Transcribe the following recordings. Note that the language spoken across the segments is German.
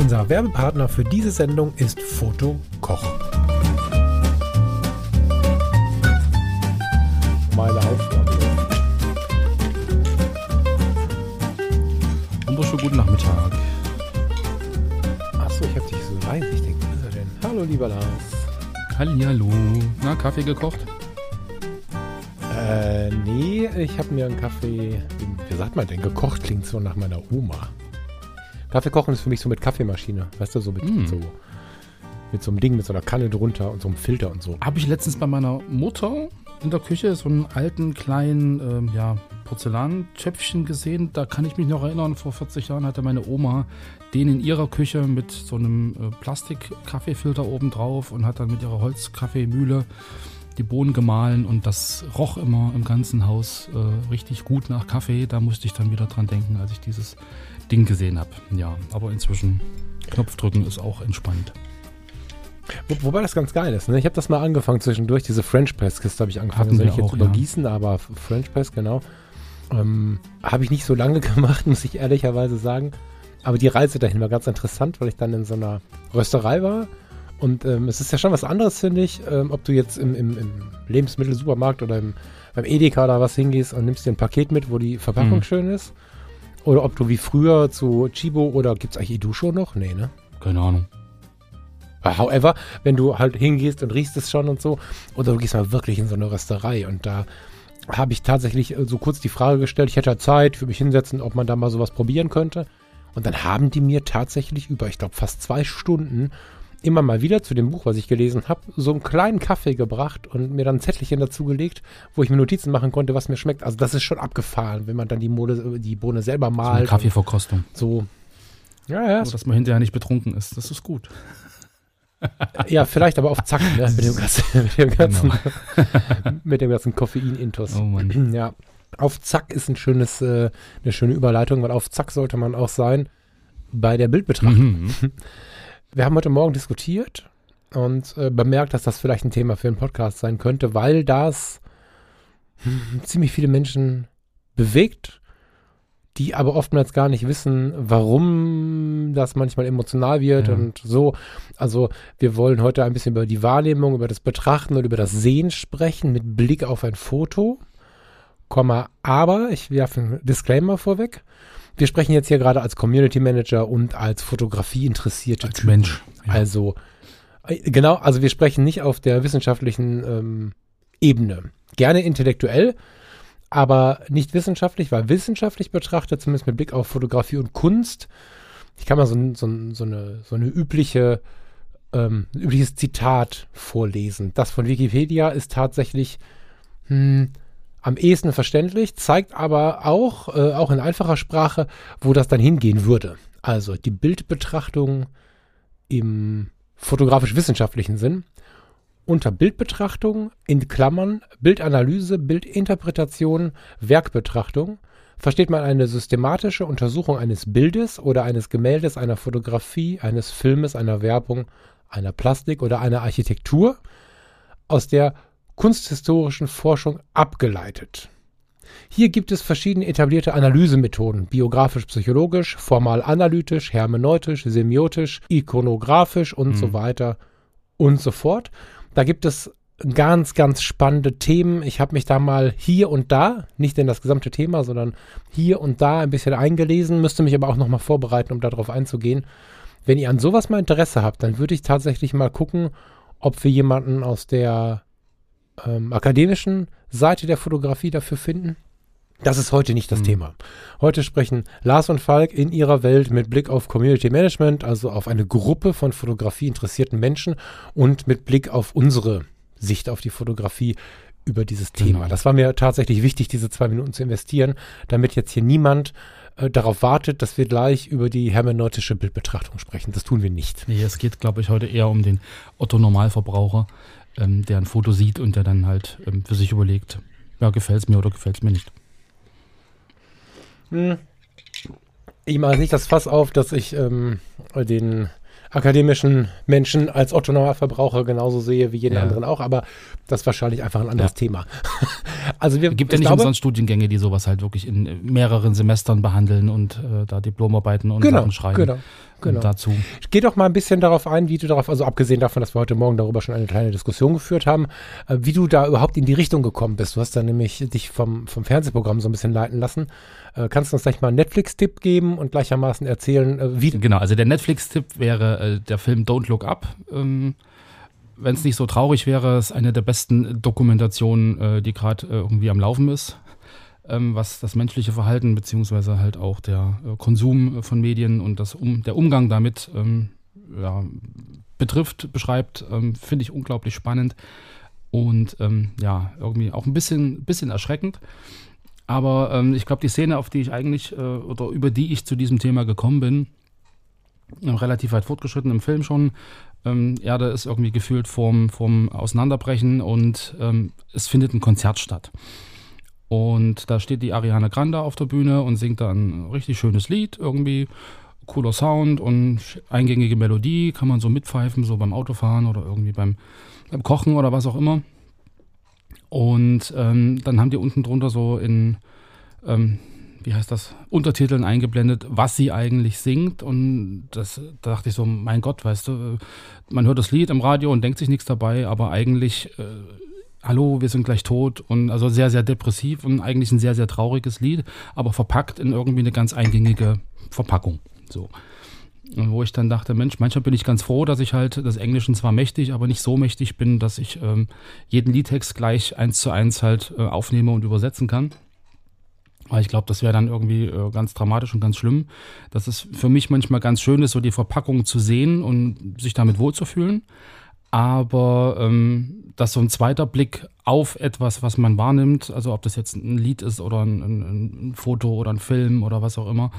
Unser Werbepartner für diese Sendung ist Foto Koch. Meine Aufgabe. Wunderschönen guten Nachmittag. Achso, ich hab dich so leise. Ich denke, wo ist er denn? Hallo, lieber Lars. Hallihallo. Na, Kaffee gekocht? Äh, nee, ich habe mir einen Kaffee, wie sagt man denn, gekocht klingt so nach meiner Oma. Kaffee kochen ist für mich so mit Kaffeemaschine, weißt du, so mit, Mm. so mit so einem Ding, mit so einer Kanne drunter und so einem Filter und so. Habe ich letztens bei meiner Mutter in der Küche so einen alten kleinen ähm, ja, Porzellantöpfchen gesehen. Da kann ich mich noch erinnern, vor 40 Jahren hatte meine Oma den in ihrer Küche mit so einem äh, Plastik-Kaffeefilter oben drauf und hat dann mit ihrer Holzkaffeemühle die Bohnen gemahlen und das roch immer im ganzen Haus äh, richtig gut nach Kaffee. Da musste ich dann wieder dran denken, als ich dieses Ding gesehen habe. Ja, aber inzwischen Knopf drücken ist auch entspannt. Wo, wobei das ganz geil ist, ne? Ich habe das mal angefangen zwischendurch, diese French Press Kiste habe ich angefangen, soll ich jetzt auch, ja. übergießen, aber French Press, genau. Ähm, habe ich nicht so lange gemacht, muss ich ehrlicherweise sagen. Aber die Reise dahin war ganz interessant, weil ich dann in so einer Rösterei war. Und ähm, es ist ja schon was anderes, finde ich, ähm, ob du jetzt im, im, im Lebensmittelsupermarkt oder im, beim Edeka oder was hingehst und nimmst dir ein Paket mit, wo die Verpackung Mhm. schön ist. Oder ob du wie früher zu Chibo oder gibt es eigentlich Idusho noch? Nee, ne? Keine Ahnung. However, wenn du halt hingehst und riechst es schon und so, oder du gehst mal wirklich in so eine Rösterei und da habe ich tatsächlich äh, so kurz die Frage gestellt, ich hätte ja Zeit, für mich hinsetzen, ob man da mal sowas probieren könnte. Und dann haben die mir tatsächlich über, ich glaube, fast zwei Stunden immer mal wieder zu dem Buch, was ich gelesen habe, so einen kleinen Kaffee gebracht und mir dann ein Zettelchen dazu gelegt, wo ich mir Notizen machen konnte, was mir schmeckt. Also das ist schon abgefahren, wenn man dann die, Mode, die Bohne selber So eine malt. Kaffeeverkostung. so. Ja, ja, So, dass man hinterher nicht betrunken ist. Das ist gut. Ja, vielleicht aber auf Zack, ne? mit dem ganzen, mit dem ganzen, mit dem ganzen Koffein-Intus. Oh Mann. Ja, auf Zack ist ein schönes, äh, eine schöne Überleitung, weil auf Zack sollte man auch sein bei der Bildbetrachtung. Mhm. Wir haben heute Morgen diskutiert und äh, bemerkt, dass das vielleicht ein Thema für einen Podcast sein könnte, weil das hm, ziemlich viele Menschen bewegt, die aber oftmals gar nicht wissen, warum das manchmal emotional wird Ja. und so. Also wir wollen heute ein bisschen über die Wahrnehmung, über das Betrachten und über das Sehen sprechen mit Blick auf ein Foto. Komma, aber ich werfe einen Disclaimer vorweg. Wir sprechen jetzt hier gerade als Community Manager und als Fotografie interessierte Als Mensch. Ja. also, äh, genau, also wir sprechen nicht auf der wissenschaftlichen ähm, Ebene. Gerne intellektuell, aber nicht wissenschaftlich, weil wissenschaftlich betrachtet, zumindest mit Blick auf Fotografie und Kunst, ich kann mal so, ein- so, so, eine, so eine übliche, ähm, übliches Zitat vorlesen. Das von Wikipedia ist tatsächlich hm, am ehesten verständlich, zeigt aber auch, äh, auch in einfacher Sprache, wo das dann hingehen würde. Also die Bildbetrachtung im fotografisch-wissenschaftlichen Sinn unter Bildbetrachtung in Klammern Bildanalyse, Bildinterpretation, Werkbetrachtung versteht man eine systematische Untersuchung eines Bildes oder eines Gemäldes, einer Fotografie, eines Filmes, einer Werbung, einer Plastik oder einer Architektur aus der kunsthistorischen Forschung abgeleitet. Hier gibt es verschiedene etablierte Analysemethoden, biografisch-psychologisch, formal-analytisch, hermeneutisch, semiotisch, ikonografisch und Mhm. so weiter und so fort. Da gibt es ganz, ganz spannende Themen. Ich habe mich da mal hier und da, nicht in das gesamte Thema, sondern hier und da ein bisschen eingelesen, müsste mich aber auch nochmal vorbereiten, um darauf einzugehen. Wenn ihr an sowas mal Interesse habt, dann würde ich tatsächlich mal gucken, ob wir jemanden aus der ähm, akademischen Seite der Fotografie dafür finden. Das ist heute nicht das Mhm. Thema. Heute sprechen Lars und Falk in ihrer Welt mit Blick auf Community Management, also auf eine Gruppe von Fotografie interessierten Menschen und mit Blick auf unsere Sicht auf die Fotografie über dieses Thema. Genau. Das war mir tatsächlich wichtig, diese zwei Minuten zu investieren, damit jetzt hier niemand äh, darauf wartet, dass wir gleich über die hermeneutische Bildbetrachtung sprechen. Das tun wir nicht. Nee, es geht, glaube ich, heute eher um den Otto-Normalverbraucher, ähm, der ein Foto sieht und der dann halt ähm, für sich überlegt, ja, gefällt es mir oder gefällt es mir nicht. Hm. Ich mache nicht das Fass auf, dass ich ähm, den akademischen Menschen als Otto Normalverbraucher genauso sehe wie jeden Ja. anderen auch, aber das ist wahrscheinlich einfach ein anderes Ja. Thema. also wir Es gibt ja ich nicht glaube, umsonst Studiengänge, die sowas halt wirklich in mehreren Semestern behandeln und äh, da Diplomarbeiten und genau, Sachen schreiben. genau, genau. dazu. Geh doch mal ein bisschen darauf ein, wie du darauf, also abgesehen davon, dass wir heute Morgen darüber schon eine kleine Diskussion geführt haben, äh, wie du da überhaupt in die Richtung gekommen bist. Du hast da nämlich dich vom, vom Fernsehprogramm so ein bisschen leiten lassen. Äh, kannst du uns gleich mal einen Netflix-Tipp geben und gleichermaßen erzählen, äh, wie, Genau, also der Netflix-Tipp wäre der Film Don't Look Up. Ähm, Wenn es nicht so traurig wäre, ist eine der besten Dokumentationen, die gerade irgendwie am Laufen ist, ähm, was das menschliche Verhalten beziehungsweise halt auch der äh, Konsum äh, von Medien und das um, der Umgang damit ähm, ja, betrifft, beschreibt, ähm, finde ich unglaublich spannend und ähm, ja, irgendwie auch ein bisschen, bisschen erschreckend. Aber ähm, ich glaube, die Szene, auf die ich eigentlich äh, oder über die ich zu diesem Thema gekommen bin, äh, relativ weit fortgeschritten im Film schon. Ähm, Erde ist irgendwie gefühlt vorm, vorm Auseinanderbrechen und ähm, es findet ein Konzert statt. Und da steht die Ariana Grande auf der Bühne und singt da ein richtig schönes Lied, irgendwie cooler Sound und eingängige Melodie, kann man so mitpfeifen, so beim Autofahren oder irgendwie beim, beim Kochen oder was auch immer. Und ähm, dann haben die unten drunter so in, ähm, wie heißt das, Untertiteln eingeblendet, was sie eigentlich singt. Und das da dachte ich so, mein Gott, weißt du, äh, man hört das Lied im Radio und denkt sich nichts dabei, aber eigentlich, äh, hallo, wir sind gleich tot. Und also sehr, sehr depressiv und eigentlich ein sehr, sehr trauriges Lied, aber verpackt in irgendwie eine ganz eingängige Verpackung. So. Und wo ich dann dachte, Mensch, manchmal bin ich ganz froh, dass ich halt des Englischen zwar mächtig, aber nicht so mächtig bin, dass ich ähm, jeden Liedtext gleich eins zu eins halt äh, aufnehme und übersetzen kann. Weil ich glaube, das wäre dann irgendwie äh, ganz dramatisch und ganz schlimm. Das ist für mich manchmal ganz schön, ist so die Verpackung zu sehen und sich damit wohlzufühlen. Aber ähm, dass so ein zweiter Blick auf etwas, was man wahrnimmt, also ob das jetzt ein Lied ist oder ein, ein, ein Foto oder ein Film oder was auch immer,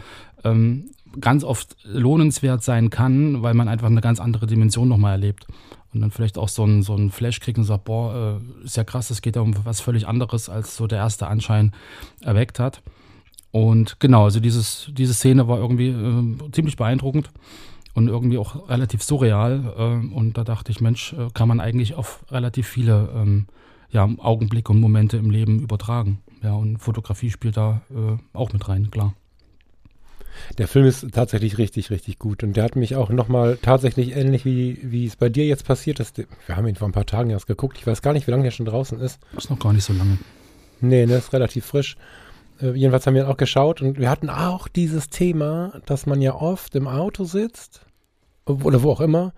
ähm, ganz oft lohnenswert sein kann, weil man einfach eine ganz andere Dimension nochmal erlebt. Und dann vielleicht auch so ein, so ein Flash kriegt und sagt, boah, äh, ist ja krass, es geht ja um was völlig anderes, als so der erste Anschein erweckt hat. Und genau, also dieses, diese Szene war irgendwie äh, ziemlich beeindruckend und irgendwie auch relativ surreal. Äh, und da dachte ich, Mensch, äh, kann man eigentlich auf relativ viele ähm, ja, Augenblicke und Momente im Leben übertragen. Ja, und Fotografie spielt da äh, auch mit rein, klar. Der Film ist tatsächlich richtig, richtig gut. Und der hat mich auch nochmal tatsächlich ähnlich wie, wie es bei dir jetzt passiert ist. Wir haben ihn vor ein paar Tagen erst geguckt. Ich weiß gar nicht, wie lange der schon draußen ist. Ist noch gar nicht so lange. Nee, ne, ist relativ frisch. Äh, jedenfalls haben wir auch geschaut und wir hatten auch dieses Thema, dass man ja oft im Auto sitzt oder wo auch immer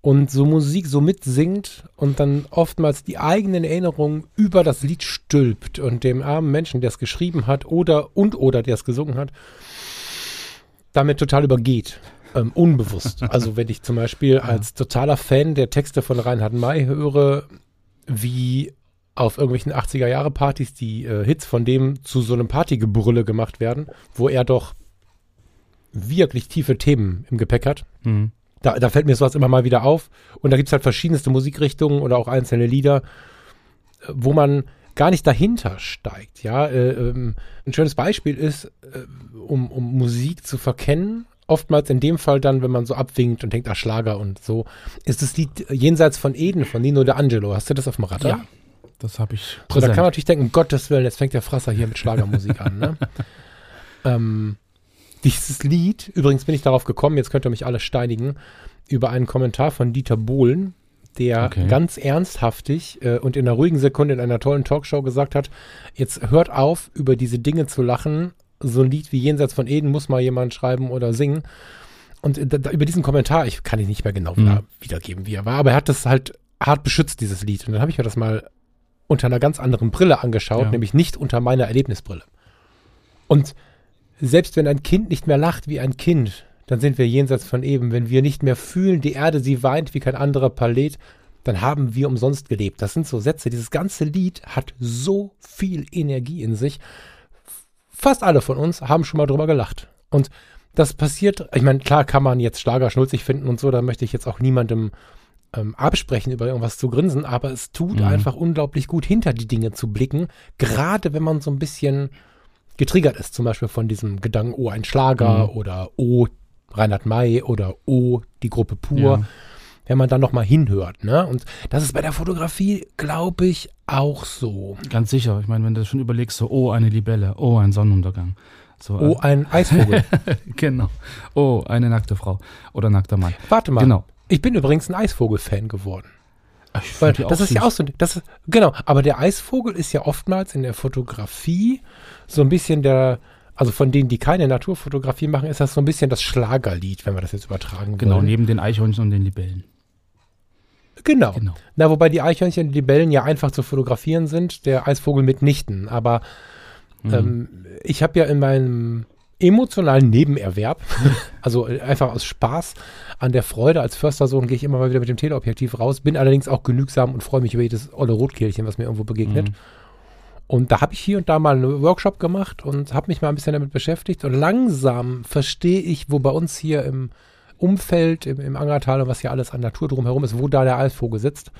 und so Musik so mitsingt und dann oftmals die eigenen Erinnerungen über das Lied stülpt und dem armen Menschen, der es geschrieben hat oder und oder der es gesungen hat, damit total übergeht. Ähm, unbewusst. Also wenn ich zum Beispiel als totaler Fan der Texte von Reinhard May höre, wie auf irgendwelchen 80er-Jahre-Partys die äh, Hits von dem zu so einem Partygebrülle gemacht werden, wo er doch wirklich tiefe Themen im Gepäck hat. Mhm. Da, da fällt mir sowas immer mal wieder auf. Und da gibt es halt verschiedenste Musikrichtungen oder auch einzelne Lieder, äh, wo man gar nicht dahinter steigt. Ja, äh, ähm, ein schönes Beispiel ist, äh, um, um Musik zu verkennen, oftmals in dem Fall dann, wenn man so abwinkt und denkt, ah, Schlager und so, ist das Lied Jenseits von Eden von Nino de Angelo. Hast du das auf dem Radar? Ja, das habe ich So, da präsent. kann man natürlich denken, um Gottes Willen, jetzt fängt der Frasser hier mit Schlagermusik an. Ne? ähm, dieses Lied, übrigens bin ich darauf gekommen, jetzt könnt ihr mich alle steinigen, über einen Kommentar von Dieter Bohlen, der Okay. ganz ernsthaftig äh, und in einer ruhigen Sekunde in einer tollen Talkshow gesagt hat, jetzt hört auf, über diese Dinge zu lachen. So ein Lied wie Jenseits von Eden muss mal jemand schreiben oder singen. Und äh, da, da, über diesen Kommentar, ich kann ihn nicht mehr genau Mhm. wieder, wiedergeben, wie er war, aber er hat das halt hart beschützt, dieses Lied. Und dann habe ich mir das mal unter einer ganz anderen Brille angeschaut, Ja. nämlich nicht unter meiner Erlebnisbrille. Und selbst wenn ein Kind nicht mehr lacht wie ein Kind, dann sind wir jenseits von eben. Wenn wir nicht mehr fühlen, die Erde, sie weint wie kein anderer Planet, dann haben wir umsonst gelebt. Das sind so Sätze. Dieses ganze Lied hat so viel Energie in sich. fast alle von uns haben schon mal drüber gelacht. Und das passiert, ich meine, klar kann man jetzt Schlager schnulzig finden und so, da möchte ich jetzt auch niemandem ähm, absprechen, über irgendwas zu grinsen, aber es tut Mhm. einfach unglaublich gut, hinter die Dinge zu blicken, gerade wenn man so ein bisschen getriggert ist, zum Beispiel von diesem Gedanken, oh, ein Schlager Mhm. oder oh, Reinhard May oder oh, die Gruppe Pur, Ja. wenn man dann nochmal hinhört. Ne? Und das ist bei der Fotografie, glaube ich, auch so. Ganz sicher. Ich meine, wenn du schon überlegst, so, oh, eine Libelle, oh, ein Sonnenuntergang. So, Oh, ein Eisvogel. äh, genau. Oh, eine nackte Frau oder nackter Mann. Warte mal. Genau. Ich bin übrigens ein Eisvogel-Fan geworden. Ich Weil das ist ja auch so, das genau, aber der Eisvogel ist ja oftmals in der Fotografie so ein bisschen der, also von denen, die keine Naturfotografie machen, ist das so ein bisschen das Schlagerlied, wenn wir das jetzt übertragen Genau, wollen. neben den Eichhörnchen und den Libellen. Genau. Genau. Na, wobei die Eichhörnchen und die Libellen ja einfach zu fotografieren sind, der Eisvogel mitnichten. Aber Mhm. ähm, ich habe ja in meinem emotionalen Nebenerwerb, also äh, einfach aus Spaß an der Freude als Förstersohn gehe ich immer mal wieder mit dem Teleobjektiv raus, bin allerdings auch genügsam und freue mich über jedes olle Rotkehlchen, was mir irgendwo begegnet. Mhm. Und da habe ich hier und da mal einen Workshop gemacht und habe mich mal ein bisschen damit beschäftigt. Und langsam verstehe ich, wo bei uns hier im Umfeld, im, im Angertal und was hier alles an Natur drumherum ist, wo da der Eisvogel sitzt.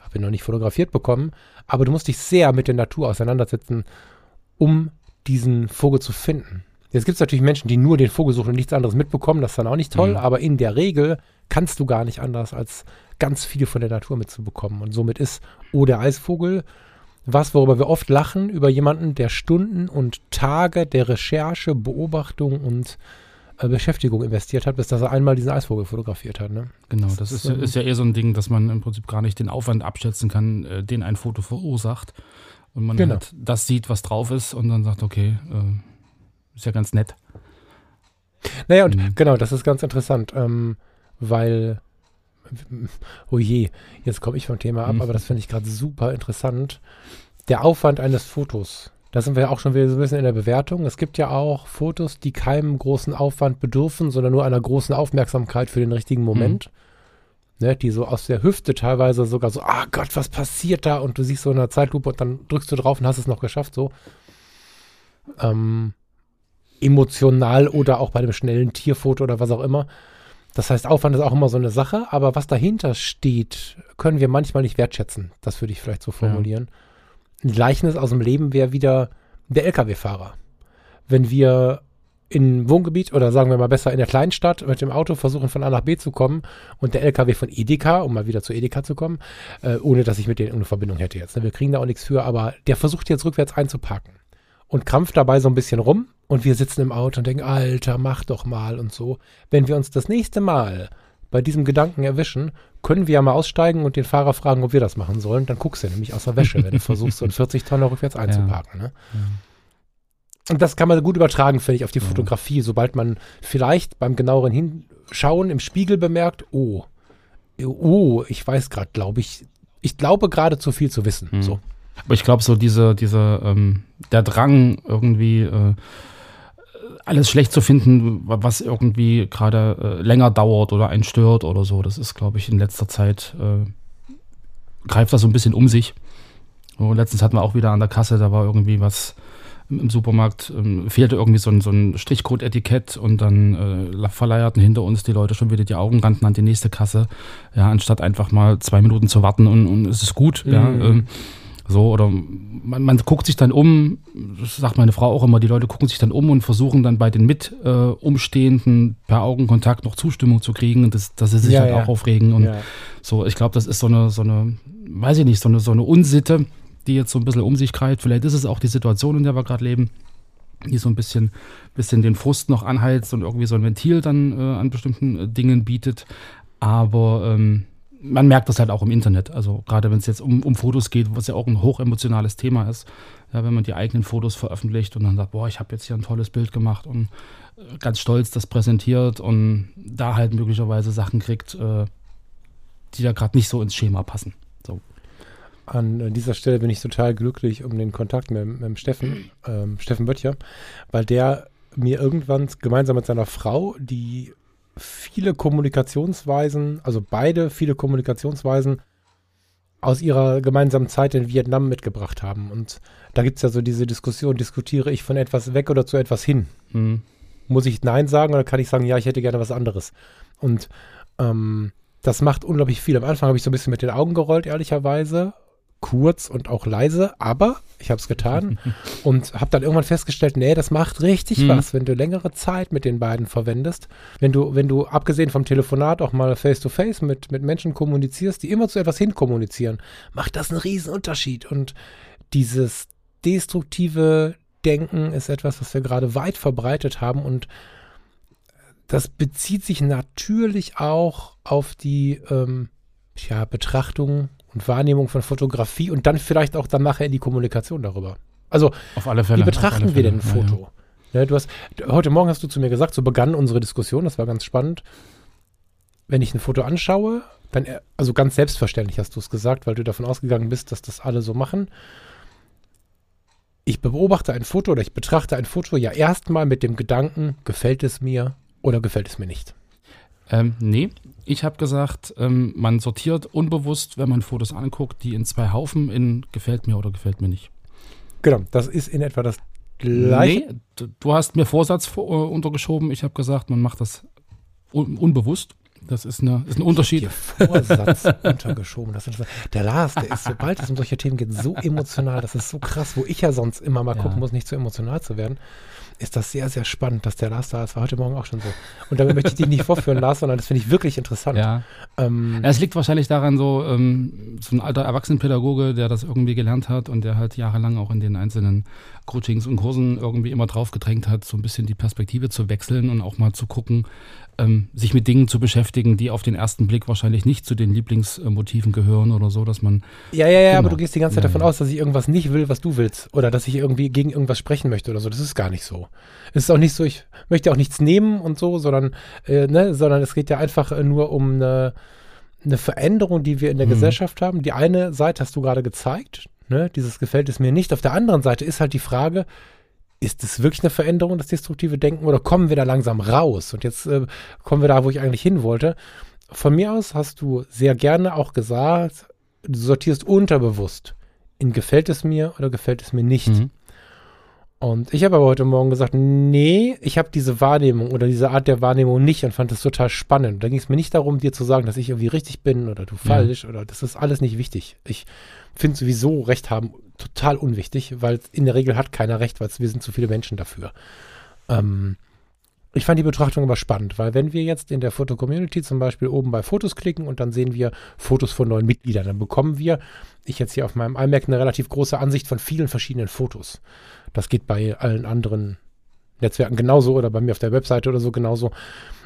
Habe ihn noch nicht fotografiert bekommen. Aber du musst dich sehr mit der Natur auseinandersetzen, um diesen Vogel zu finden. Jetzt gibt es natürlich Menschen, die nur den Vogel suchen und nichts anderes mitbekommen. Das ist dann auch nicht toll. Mhm. Aber in der Regel kannst du gar nicht anders, als ganz viel von der Natur mitzubekommen. Und somit ist Oh, der Eisvogel was, worüber wir oft lachen, über jemanden, der Stunden und Tage der Recherche, Beobachtung und äh, Beschäftigung investiert hat, bis dass er einmal diesen Eisvogel fotografiert hat. Ne? Genau, Das das ist, ähm, ist ja eher so ein Ding, dass man im Prinzip gar nicht den Aufwand abschätzen kann, äh, den ein Foto verursacht. Und man Genau. halt das sieht, was drauf ist und dann sagt, okay, äh, ist ja ganz nett. Naja, und Mhm. genau, das ist ganz interessant, ähm, weil, oh je, jetzt komme ich vom Thema ab, Mhm. aber das finde ich gerade super interessant. Der Aufwand eines Fotos, da sind wir auch schon wieder so ein bisschen in der Bewertung. Es gibt ja auch Fotos, die keinem großen Aufwand bedürfen, sondern nur einer großen Aufmerksamkeit für den richtigen Moment. Ne, die so aus der Hüfte teilweise sogar so, ah Gott, was passiert da? Und du siehst so in der Zeitlupe und dann drückst du drauf und hast es noch geschafft, so. Ähm, emotional oder auch bei dem schnellen Tierfoto oder was auch immer. Das heißt, Aufwand ist auch immer so eine Sache, aber was dahinter steht, können wir manchmal nicht wertschätzen. Das würde ich vielleicht so formulieren. Ein Gleichnis aus dem Leben wäre wieder der Lkw-Fahrer. Wenn wir in Wohngebiet oder sagen wir mal besser in der Kleinstadt mit dem Auto versuchen von A nach B zu kommen und der LKW von Edeka, um mal wieder zu Edeka zu kommen, äh, ohne dass ich mit denen eine Verbindung hätte jetzt. Ne? Wir kriegen da auch nichts für, aber der versucht jetzt rückwärts einzuparken und krampft dabei so ein bisschen rum und wir sitzen im Auto und denken, Alter, mach doch mal und so. Wenn wir uns das nächste Mal bei diesem Gedanken erwischen, können wir ja mal aussteigen und den Fahrer fragen, ob wir das machen sollen. Dann guckst du nämlich aus der Wäsche, wenn du versuchst, so einen 40 Tonner rückwärts einzuparken. Ne? Und das kann man gut übertragen, finde ich, auf die Ja. Fotografie, sobald man vielleicht beim genaueren Hinschauen im Spiegel bemerkt, oh, oh, ich weiß gerade, glaube ich, ich glaube gerade zu viel zu wissen. Mhm. So. Aber ich glaube, so diese, diese, ähm, der Drang, irgendwie äh, alles schlecht zu finden, wa- was irgendwie gerade äh, länger dauert oder einen stört oder so, das ist, glaube ich, in letzter Zeit äh, greift das so ein bisschen um sich. So, letztens hatten wir auch wieder an der Kasse, da war irgendwie was im, Supermarkt, ähm, fehlte irgendwie so ein, so ein Strichcode-Etikett und dann äh, verleierten hinter uns die Leute schon wieder die Augen, rannten an die nächste Kasse, ja, anstatt einfach mal zwei Minuten zu warten und, und es ist gut, ja. Mhm. Ähm, so, oder man, man guckt sich dann um, das sagt meine Frau auch immer, die Leute gucken sich dann um und versuchen dann bei den mit äh, Umstehenden per Augenkontakt noch Zustimmung zu kriegen, und das, dass sie sich Ja, halt ja. auch aufregen. Und Ja. so, ich glaube, das ist so eine, so eine, weiß ich nicht, so eine, so eine Unsitte, die jetzt so ein bisschen um sich greift. Vielleicht ist es auch die Situation, in der wir gerade leben, die so ein bisschen, bisschen den Frust noch anheizt und irgendwie so ein Ventil dann äh, an bestimmten äh, Dingen bietet. Aber ähm, man merkt das halt auch im Internet. Also gerade wenn es jetzt um, um Fotos geht, was ja auch ein hochemotionales Thema ist. Ja, wenn man die eigenen Fotos veröffentlicht und dann sagt, boah, ich habe jetzt hier ein tolles Bild gemacht und äh, ganz stolz das präsentiert und da halt möglicherweise Sachen kriegt, äh, die da gerade nicht so ins Schema passen. So. An dieser Stelle bin ich total glücklich um den Kontakt mit, mit Steffen, ähm, Steffen Böttcher, weil der mir irgendwann gemeinsam mit seiner Frau, die viele Kommunikationsweisen, also beide viele Kommunikationsweisen aus ihrer gemeinsamen Zeit in Vietnam mitgebracht haben. Und da gibt es ja so diese Diskussion, diskutiere ich von etwas weg oder zu etwas hin? Mhm. Muss ich Nein sagen oder kann ich sagen, ja, ich hätte gerne was anderes? Und ähm, das macht unglaublich viel. Am Anfang habe ich so ein bisschen mit den Augen gerollt, ehrlicherweise. Kurz und auch leise, aber ich habe es getan und habe dann irgendwann festgestellt, nee, das macht richtig Hm. was, wenn du längere Zeit mit den beiden verwendest. Wenn du, wenn du abgesehen vom Telefonat auch mal face-to-face mit, mit Menschen kommunizierst, die immer zu etwas hinkommunizieren, macht das einen riesen Unterschied. Und dieses destruktive Denken ist etwas, was wir gerade weit verbreitet haben und das bezieht sich natürlich auch auf die ähm, ja, Betrachtung und Wahrnehmung von Fotografie und dann vielleicht auch dann nachher in die Kommunikation darüber. Also, Auf alle Fälle. wie betrachten alle wir Fälle. denn ein Ja, ja. Foto? Ne, du hast, heute Morgen hast du zu mir gesagt, so begann unsere Diskussion, das war ganz spannend. Wenn ich ein Foto anschaue, dann, also ganz selbstverständlich hast du es gesagt, weil du davon ausgegangen bist, dass das alle so machen. Ich beobachte ein Foto oder ich betrachte ein Foto ja erstmal mit dem Gedanken, gefällt es mir oder gefällt es mir nicht. Ähm, nee, ich habe gesagt, ähm, man sortiert unbewusst, wenn man Fotos anguckt, die in zwei Haufen in gefällt mir oder gefällt mir nicht. Genau, das ist in etwa das gleiche. Nee, du, hast mir Vorsatz vor, äh, untergeschoben. Ich habe gesagt, man macht das un unbewusst. Das ist, eine, ist ein Unterschied. Dir Vorsatz untergeschoben. Das ist, der Lars, der ist, sobald es um solche Themen geht, so emotional. Das ist so krass, wo ich ja sonst immer mal Ja. gucken muss, nicht zu emotional zu werden. Ist das sehr, sehr spannend, dass der Lars da ist. War heute Morgen auch schon so. Und damit möchte ich dich nicht vorführen, Lars, sondern das finde ich wirklich interessant. Ja. Ähm, Ja, Es liegt wahrscheinlich daran, so, ähm, so ein alter Erwachsenenpädagoge, der das irgendwie gelernt hat und der halt jahrelang auch in den einzelnen Coachings und Kursen irgendwie immer drauf gedrängt hat, so ein bisschen die Perspektive zu wechseln und auch mal zu gucken, ähm, sich mit Dingen zu beschäftigen, die auf den ersten Blick wahrscheinlich nicht zu den Lieblingsmotiven gehören oder so, dass man ja, ja, ja, aber Genau. du gehst die ganze Zeit Ja, davon ja. aus, dass ich irgendwas nicht will, was du willst. Oder dass ich irgendwie gegen irgendwas sprechen möchte oder so. Das ist gar nicht so. Es ist auch nicht so, ich möchte auch nichts nehmen und so, sondern, äh, ne, sondern es geht ja einfach äh, nur um eine, eine Veränderung, die wir in der Mhm. Gesellschaft haben. Die eine Seite hast du gerade gezeigt, ne, dieses gefällt es mir nicht. Auf der anderen Seite ist halt die Frage, ist es wirklich eine Veränderung, das destruktive Denken, oder kommen wir da langsam raus? Und jetzt äh, kommen wir da, wo ich eigentlich hin wollte. Von mir aus hast du sehr gerne auch gesagt, du sortierst unterbewusst in gefällt es mir oder gefällt es mir nicht. Mhm. Und ich habe aber heute Morgen gesagt, nee, ich habe diese Wahrnehmung oder diese Art der Wahrnehmung nicht und fand das total spannend. Da ging es mir nicht darum, dir zu sagen, dass ich irgendwie richtig bin oder du falsch oder das ist alles nicht wichtig. Ich finde sowieso Recht haben total unwichtig, weil in der Regel hat keiner Recht, weil wir sind zu viele Menschen dafür. Ähm, ich fand die Betrachtung aber spannend, weil wenn wir jetzt in der Foto-Community zum Beispiel oben bei Fotos klicken und dann sehen wir Fotos von neuen Mitgliedern, dann bekommen wir, ich jetzt hier auf meinem iMac, eine relativ große Ansicht von vielen verschiedenen Fotos. Das geht bei allen anderen Netzwerken genauso oder bei mir auf der Webseite oder so genauso.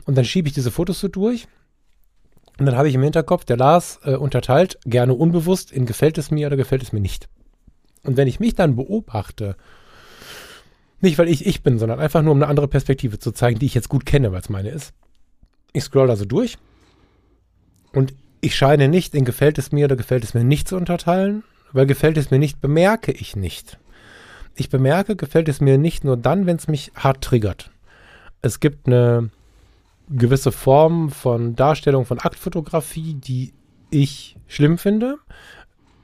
Und dann schiebe ich diese Fotos so durch. Und dann habe ich im Hinterkopf, der Lars äh, unterteilt gerne unbewusst in gefällt es mir oder gefällt es mir nicht. Und wenn ich mich dann beobachte, nicht weil ich ich bin, sondern einfach nur um eine andere Perspektive zu zeigen, die ich jetzt gut kenne, weil es meine ist. Ich scroll also durch und ich scheine nicht in gefällt es mir oder gefällt es mir nicht zu unterteilen, weil gefällt es mir nicht bemerke ich nicht. Ich bemerke, gefällt es mir nicht nur dann, wenn es mich hart triggert. Es gibt eine gewisse Form von Darstellung von Aktfotografie, die ich schlimm finde.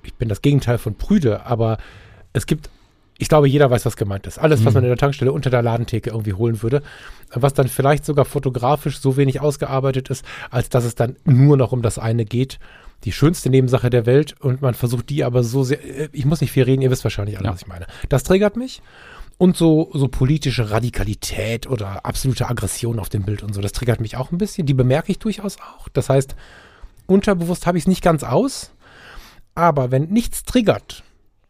Ich bin das Gegenteil von prüde, aber es gibt, ich glaube, jeder weiß, was gemeint ist. Alles, was Mhm. man in der Tankstelle unter der Ladentheke irgendwie holen würde, was dann vielleicht sogar fotografisch so wenig ausgearbeitet ist, als dass es dann nur noch um das eine geht. Die schönste Nebensache der Welt und man versucht die aber so sehr, äh, ich muss nicht viel reden, ihr wisst wahrscheinlich alle, Ja. was ich meine. Das triggert mich. Und so, so politische Radikalität oder absolute Aggression auf dem Bild und so, das triggert mich auch ein bisschen. Die bemerke ich durchaus auch. Das heißt, unterbewusst habe ich es nicht ganz aus, aber wenn nichts triggert,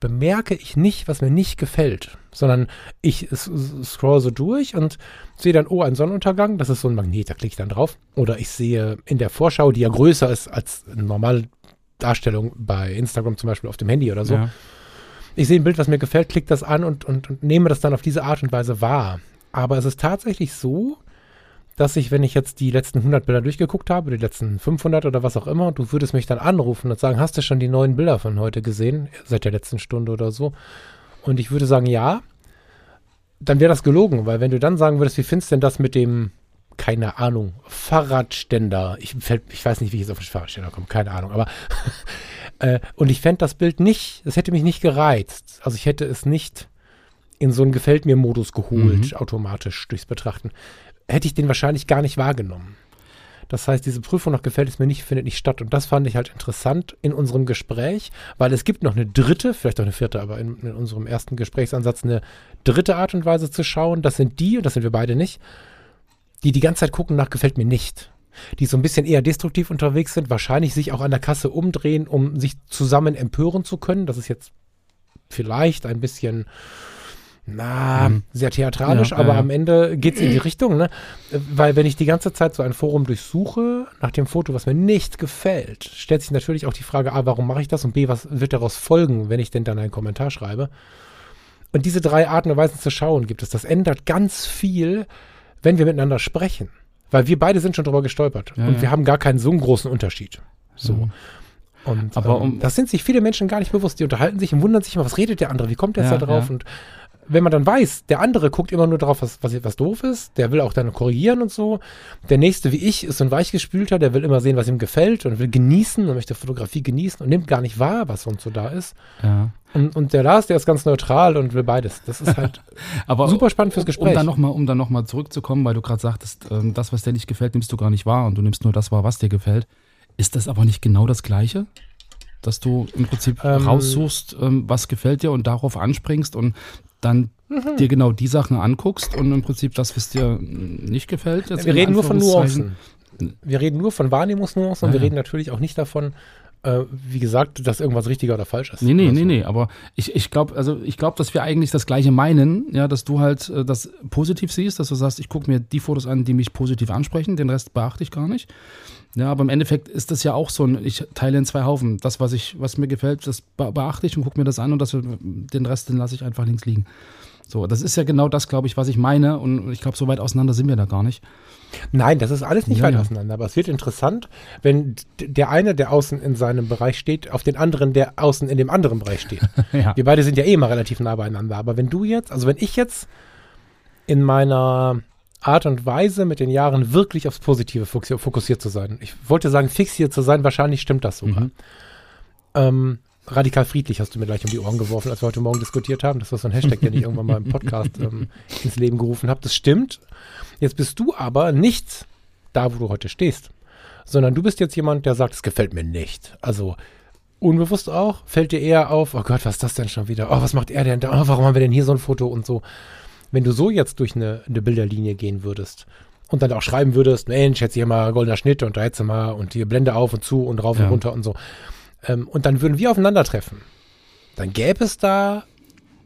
bemerke ich nicht, was mir nicht gefällt, sondern ich scroll so durch und sehe dann, oh, ein Sonnenuntergang, das ist so ein Magnet, da klicke ich dann drauf. Oder ich sehe in der Vorschau, die ja größer ist als eine normale Darstellung bei Instagram zum Beispiel auf dem Handy oder so, Ja. ich sehe ein Bild, was mir gefällt, klicke das an und, und, und nehme das dann auf diese Art und Weise wahr. Aber es ist tatsächlich so, dass ich, wenn ich jetzt die letzten 100 Bilder durchgeguckt habe, die letzten 500 oder was auch immer, und du würdest mich dann anrufen und sagen, hast du schon die neuen Bilder von heute gesehen, seit der letzten Stunde oder so? Und ich würde sagen, ja, dann wäre das gelogen, weil wenn du dann sagen würdest, wie findest du denn das mit dem keine Ahnung, Fahrradständer. Ich, ich weiß nicht, wie ich jetzt auf den Fahrradständer komme, keine Ahnung, aber äh, und ich fände das Bild nicht, es hätte mich nicht gereizt. Also ich hätte es nicht in so einen Gefällt mir Modus geholt, Mhm. automatisch durchs Betrachten. Hätte ich den wahrscheinlich gar nicht wahrgenommen. Das heißt, diese Prüfung nach gefällt es mir nicht, findet nicht statt. Und das fand ich halt interessant in unserem Gespräch, weil es gibt noch eine dritte, vielleicht auch eine vierte, aber in, in unserem ersten Gesprächsansatz eine dritte Art und Weise zu schauen. Das sind die, und das sind wir beide nicht, die die ganze Zeit gucken nach gefällt mir nicht. Die so ein bisschen eher destruktiv unterwegs sind, wahrscheinlich sich auch an der Kasse umdrehen, um sich zusammen empören zu können. Das ist jetzt vielleicht ein bisschen, na, Mhm. sehr theatralisch, Ja, aber ja, am Ende geht es in die Richtung, ne? Weil wenn ich die ganze Zeit so ein Forum durchsuche, nach dem Foto, was mir nicht gefällt, stellt sich natürlich auch die Frage, A, warum mache ich das? Und B, was wird daraus folgen, wenn ich denn dann einen Kommentar schreibe? Und diese drei Arten und Weisen zu schauen gibt es. Das ändert ganz viel, wenn wir miteinander sprechen. Weil wir beide sind schon drüber gestolpert. Ja, und wir haben gar keinen so einen großen Unterschied. So. Mhm. Und Aber ähm, um- das sind sich viele Menschen gar nicht bewusst. Die unterhalten sich und wundern sich immer, was redet der andere? Wie kommt der jetzt da drauf? Und wenn man dann weiß, der andere guckt immer nur drauf, was, was, was doof ist, der will auch dann korrigieren und so. Der nächste, wie ich, ist so ein weichgespülter, der will immer sehen, was ihm gefällt und will genießen und möchte Fotografie genießen und nimmt gar nicht wahr, was sonst so da ist. Ja. Und, und der Lars, der ist ganz neutral und will beides. Das ist halt Aber super spannend fürs Um Gespräch. dann nochmal um dann noch mal zurückzukommen, weil du gerade sagtest, ähm, das, was dir nicht gefällt, nimmst du gar nicht wahr und du nimmst nur das wahr, was dir gefällt. Ist das aber nicht genau das Gleiche? Dass du im Prinzip Ähm. raussuchst, ähm, was gefällt dir und darauf anspringst und dann Mhm. dir genau die Sachen anguckst und im Prinzip das, was dir nicht gefällt. jetzt wir reden nur von Nuancen. Wir reden nur von Wahrnehmungsnuancen und Ja, wir ja. reden natürlich auch nicht davon, äh, wie gesagt, dass irgendwas richtiger oder falsch ist. Nee, nee, Oder nee, so. nee, aber ich, ich glaube, also ich glaube, dass wir eigentlich das Gleiche meinen, ja, dass du halt äh, das positiv siehst, dass du sagst, ich gucke mir die Fotos an, die mich positiv ansprechen, den Rest beachte ich gar nicht. Ja, aber im Endeffekt ist das ja auch so ein, ich teile in zwei Haufen. Das, was ich, was mir gefällt, das be beachte ich und gucke mir das an und das, den Rest, den lasse ich einfach links liegen. So, das ist ja genau das, glaube ich, was ich meine und ich glaube, so weit auseinander sind wir da gar nicht. Nein, das ist alles nicht Ja, weit ja. auseinander. Aber es wird interessant, wenn der eine, der außen in seinem Bereich steht, auf den anderen, der außen in dem anderen Bereich steht. ja. Wir beide sind ja eh immer relativ nah beieinander. Aber wenn du jetzt, also wenn ich jetzt in meiner Art und Weise mit den Jahren wirklich aufs Positive fokussiert, zu sein. Ich wollte sagen, fixiert zu sein, wahrscheinlich stimmt das sogar. Mhm. Ähm, radikal friedlich hast du mir gleich um die Ohren geworfen, als wir heute Morgen diskutiert haben. Das war so ein Hashtag, den ich irgendwann mal im Podcast ähm, ins Leben gerufen habe. Das stimmt. Jetzt bist du aber nicht da, wo du heute stehst, sondern du bist jetzt jemand, der sagt, es gefällt mir nicht. Also unbewusst auch, fällt dir eher auf, oh Gott, was ist das denn schon wieder? Oh, was macht er denn da? Oh, warum haben wir denn hier so ein Foto und so? Wenn du so jetzt durch eine, eine Bilderlinie gehen würdest und dann auch schreiben würdest, Mensch, jetzt hier mal goldener Schnitt und da jetzt mal und hier Blende auf und zu und rauf Ja. und runter und so. Ähm, und dann würden wir aufeinandertreffen. Dann gäbe es da,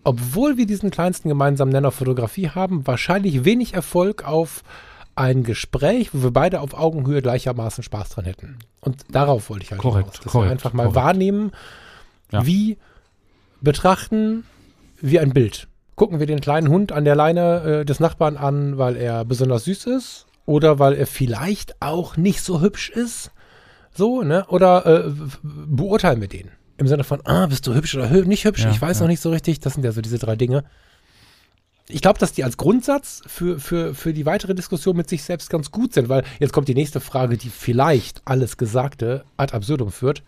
obwohl wir diesen kleinsten gemeinsamen Nenner Fotografie haben, wahrscheinlich wenig Erfolg auf ein Gespräch, wo wir beide auf Augenhöhe gleichermaßen Spaß dran hätten. Und darauf wollte ich halt Korrekt, hinaus, dass korrekt, wir einfach mal korrekt. wahrnehmen, Ja. wie betrachten wir ein Bild. Gucken wir den kleinen Hund an der Leine äh, des Nachbarn an, weil er besonders süß ist oder weil er vielleicht auch nicht so hübsch ist. So, ne? Oder äh, beurteilen wir den? Im Sinne von, ah, bist du hübsch oder hü nicht hübsch? Ja, ich weiß ja. noch nicht so richtig. Das sind ja so diese drei Dinge. Ich glaube, dass die als Grundsatz für, für, für die weitere Diskussion mit sich selbst ganz gut sind, weil jetzt kommt die nächste Frage, die vielleicht alles Gesagte ad absurdum führt.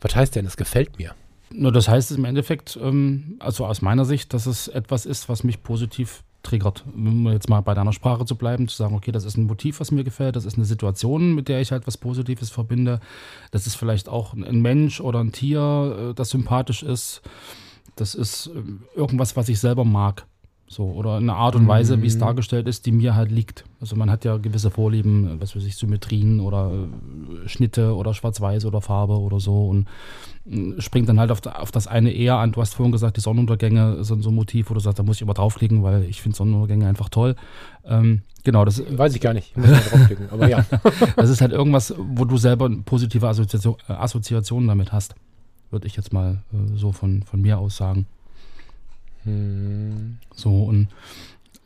Was heißt denn, es gefällt mir? Nur das heißt im Endeffekt, ähm, also aus meiner Sicht, dass es etwas ist, was mich positiv triggert. Um jetzt mal bei deiner Sprache zu bleiben, zu sagen, okay, das ist ein Motiv, was mir gefällt, das ist eine Situation, mit der ich halt was Positives verbinde. Das ist vielleicht auch ein Mensch oder ein Tier, äh, das sympathisch ist. Das ist ähm, irgendwas, was ich selber mag. So, oder eine Art und Weise, wie es dargestellt ist, die mir halt liegt. Also man hat ja gewisse Vorlieben, äh, was weiß ich, Symmetrien oder äh, Schnitte oder Schwarz-Weiß oder Farbe oder so und springt dann halt auf, auf das eine eher an. Du hast vorhin gesagt, die Sonnenuntergänge sind so ein Motiv, wo du sagst, da muss ich aber draufklicken, weil ich finde Sonnenuntergänge einfach toll. Ähm, genau, das, Weiß ich gar nicht. Ich muss mal draufklicken. Aber ja. das ist halt irgendwas, wo du selber positive Assoziation, Assoziationen damit hast. Würde ich jetzt mal äh, so von, von mir aus sagen. Hm. So und,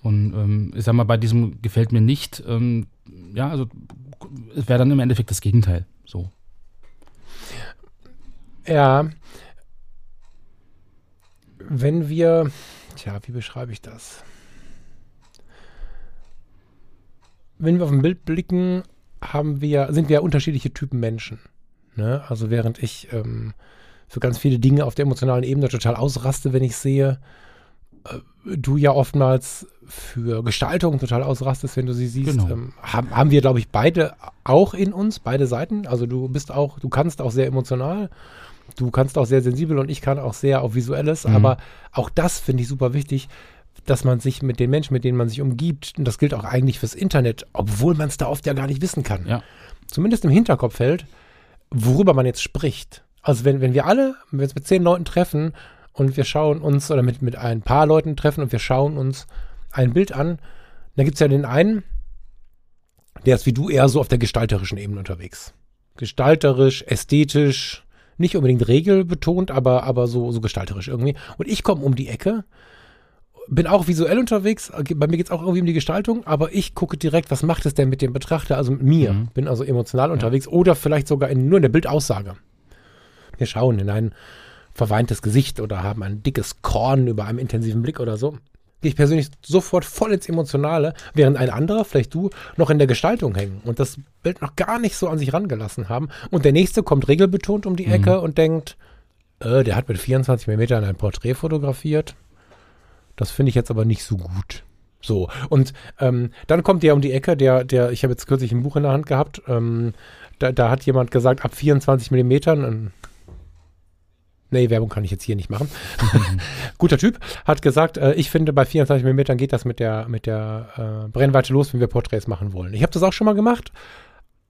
und ähm, ich sag mal, bei diesem gefällt mir nicht, ähm, ja, also es wäre dann im Endeffekt das Gegenteil. So. Ja. Wenn wir, tja, wie beschreibe ich das? wenn wir auf ein Bild blicken, haben wir, sind wir unterschiedliche Typen Menschen. Ne? Also während ich ähm, für ganz viele Dinge auf der emotionalen Ebene total ausraste, wenn ich sehe, äh, du ja oftmals für Gestaltung total ausrastest, wenn du sie siehst, Genau. ähm, haben, haben wir, glaube ich, beide auch in uns, beide Seiten. Also du bist auch, du kannst auch sehr emotional, du kannst auch sehr sensibel und ich kann auch sehr auf Visuelles, Mhm. aber auch das finde ich super wichtig, dass man sich mit den Menschen, mit denen man sich umgibt, und das gilt auch eigentlich fürs Internet, obwohl man es da oft ja gar nicht wissen kann, Ja. zumindest im Hinterkopf hält, worüber man jetzt spricht. Also wenn, wenn wir alle, wenn wir uns mit zehn Leuten treffen und wir schauen uns, oder mit, mit ein paar Leuten treffen und wir schauen uns ein Bild an, dann gibt es ja den einen, der ist wie du eher so auf der gestalterischen Ebene unterwegs. Gestalterisch, ästhetisch, nicht unbedingt regelbetont, aber, aber so, so gestalterisch irgendwie. Und ich komme um die Ecke, bin auch visuell unterwegs, bei mir geht es auch irgendwie um die Gestaltung, aber ich gucke direkt, was macht es denn mit dem Betrachter, also mit mir. Mhm. Bin also emotional unterwegs oder vielleicht sogar in, nur in der Bildaussage. Wir schauen in ein verweintes Gesicht oder haben ein dickes Korn über einem intensiven Blick oder so. Gehe ich persönlich sofort voll ins Emotionale, während ein anderer, vielleicht du, noch in der Gestaltung hängen und das Bild noch gar nicht so an sich rangelassen haben. Und der nächste kommt regelbetont um die Ecke und denkt, äh, der hat mit 24 mm ein Porträt fotografiert. Das finde ich jetzt aber nicht so gut. So, und ähm, dann kommt der um die Ecke, der, der, ich habe jetzt kürzlich ein Buch in der Hand gehabt, ähm, da, da hat jemand gesagt, ab 24 Millimetern, nee, Werbung kann ich jetzt hier nicht machen. Guter Typ, hat gesagt, äh, ich finde, bei 24 Millimetern geht das mit der, mit der äh, Brennweite los, wenn wir Porträts machen wollen. Ich habe das auch schon mal gemacht,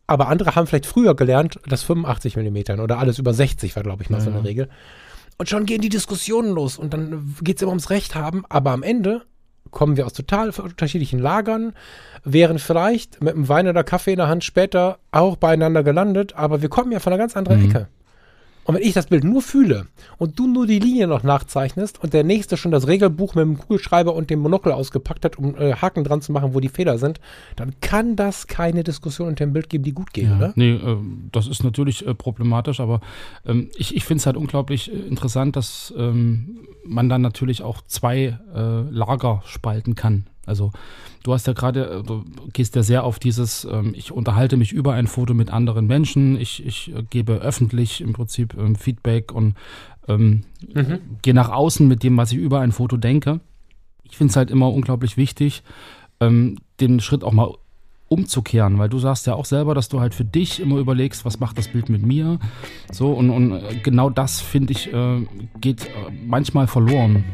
aber andere haben vielleicht früher gelernt, dass 85 Millimetern oder alles über 60 war, glaube ich, mal so Ja, eine ja. Regel. Und schon gehen die Diskussionen los und dann geht es immer ums Recht haben, aber am Ende kommen wir aus total unterschiedlichen Lagern, wären vielleicht mit einem Wein oder Kaffee in der Hand später auch beieinander gelandet, aber wir kommen ja von einer ganz anderen Mhm. Ecke. Und wenn ich das Bild nur fühle und du nur die Linie noch nachzeichnest und der nächste schon das Regelbuch mit dem Kugelschreiber und dem Monokel ausgepackt hat, um äh, Haken dran zu machen, wo die Fehler sind, dann kann das keine Diskussion unter dem Bild geben, die gut geht, Ja, oder? nee, äh, das ist natürlich äh, problematisch, aber ähm, ich, ich finde es halt unglaublich äh, interessant, dass ähm, man dann natürlich auch zwei äh, Lager spalten kann. Also du hast ja gerade, äh, du gehst ja sehr auf dieses, ähm, ich unterhalte mich über ein Foto mit anderen Menschen, ich, ich äh, gebe öffentlich im Prinzip ähm, Feedback und ähm, gehe nach außen mit dem, was ich über ein Foto denke. Ich finde es halt immer unglaublich wichtig, ähm, den Schritt auch mal umzukehren, weil du sagst ja auch selber, dass du halt für dich immer überlegst, was macht das Bild mit mir. So, und, und äh, genau das, finde ich, äh, geht manchmal verloren.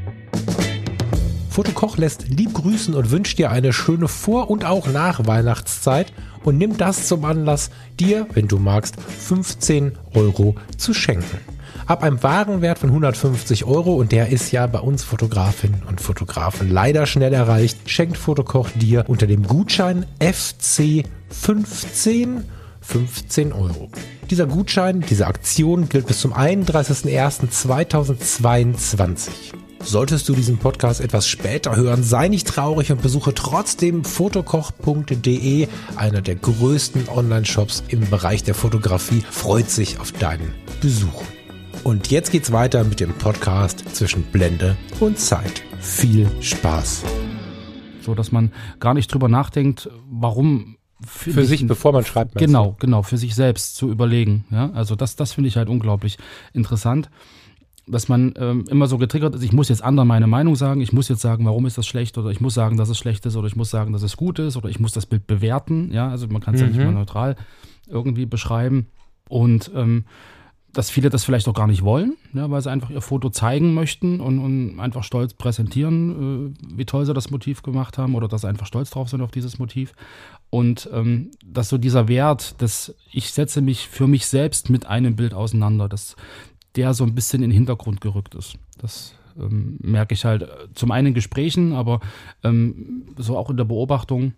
Fotokoch lässt lieb grüßen und wünscht dir eine schöne Vor- und auch Nach-Weihnachtszeit und nimmt das zum Anlass, dir, wenn du magst, 15 Euro zu schenken. Ab einem Warenwert von 150 Euro, und der ist ja bei uns Fotografinnen und Fotografen leider schnell erreicht, schenkt Fotokoch dir unter dem Gutschein FC15 15 Euro. Dieser Gutschein, diese Aktion gilt bis zum 31.01.2022. Solltest du diesen Podcast etwas später hören, sei nicht traurig und besuche trotzdem fotokoch.de, einer der größten Online-Shops im Bereich der Fotografie, freut sich auf deinen Besuch. Und jetzt geht's weiter mit dem Podcast zwischen Blende und Zeit. Viel Spaß. So, dass man gar nicht drüber nachdenkt, warum Für ich sich, bevor man schreibt. Genau, genau, für sich selbst zu überlegen. Ja? Also das, das finde ich halt unglaublich interessant, dass man ähm, immer so getriggert ist, ich muss jetzt anderen meine Meinung sagen, ich muss jetzt sagen, warum ist das schlecht oder ich muss sagen, dass es schlecht ist oder ich muss sagen, dass es gut ist oder ich muss das Bild bewerten. Ja, also man kann es ja nicht Mhm. mal neutral irgendwie beschreiben. Und ähm, dass viele das vielleicht auch gar nicht wollen, ja, weil sie einfach ihr Foto zeigen möchten und, und einfach stolz präsentieren, äh, wie toll sie das Motiv gemacht haben oder dass sie einfach stolz drauf sind auf dieses Motiv. Und ähm, dass so dieser Wert, dass ich setze mich für mich selbst mit einem Bild auseinander, dass der so ein bisschen in den Hintergrund gerückt ist. Das ähm, merke ich halt äh, zum einen in Gesprächen, aber ähm, so auch in der Beobachtung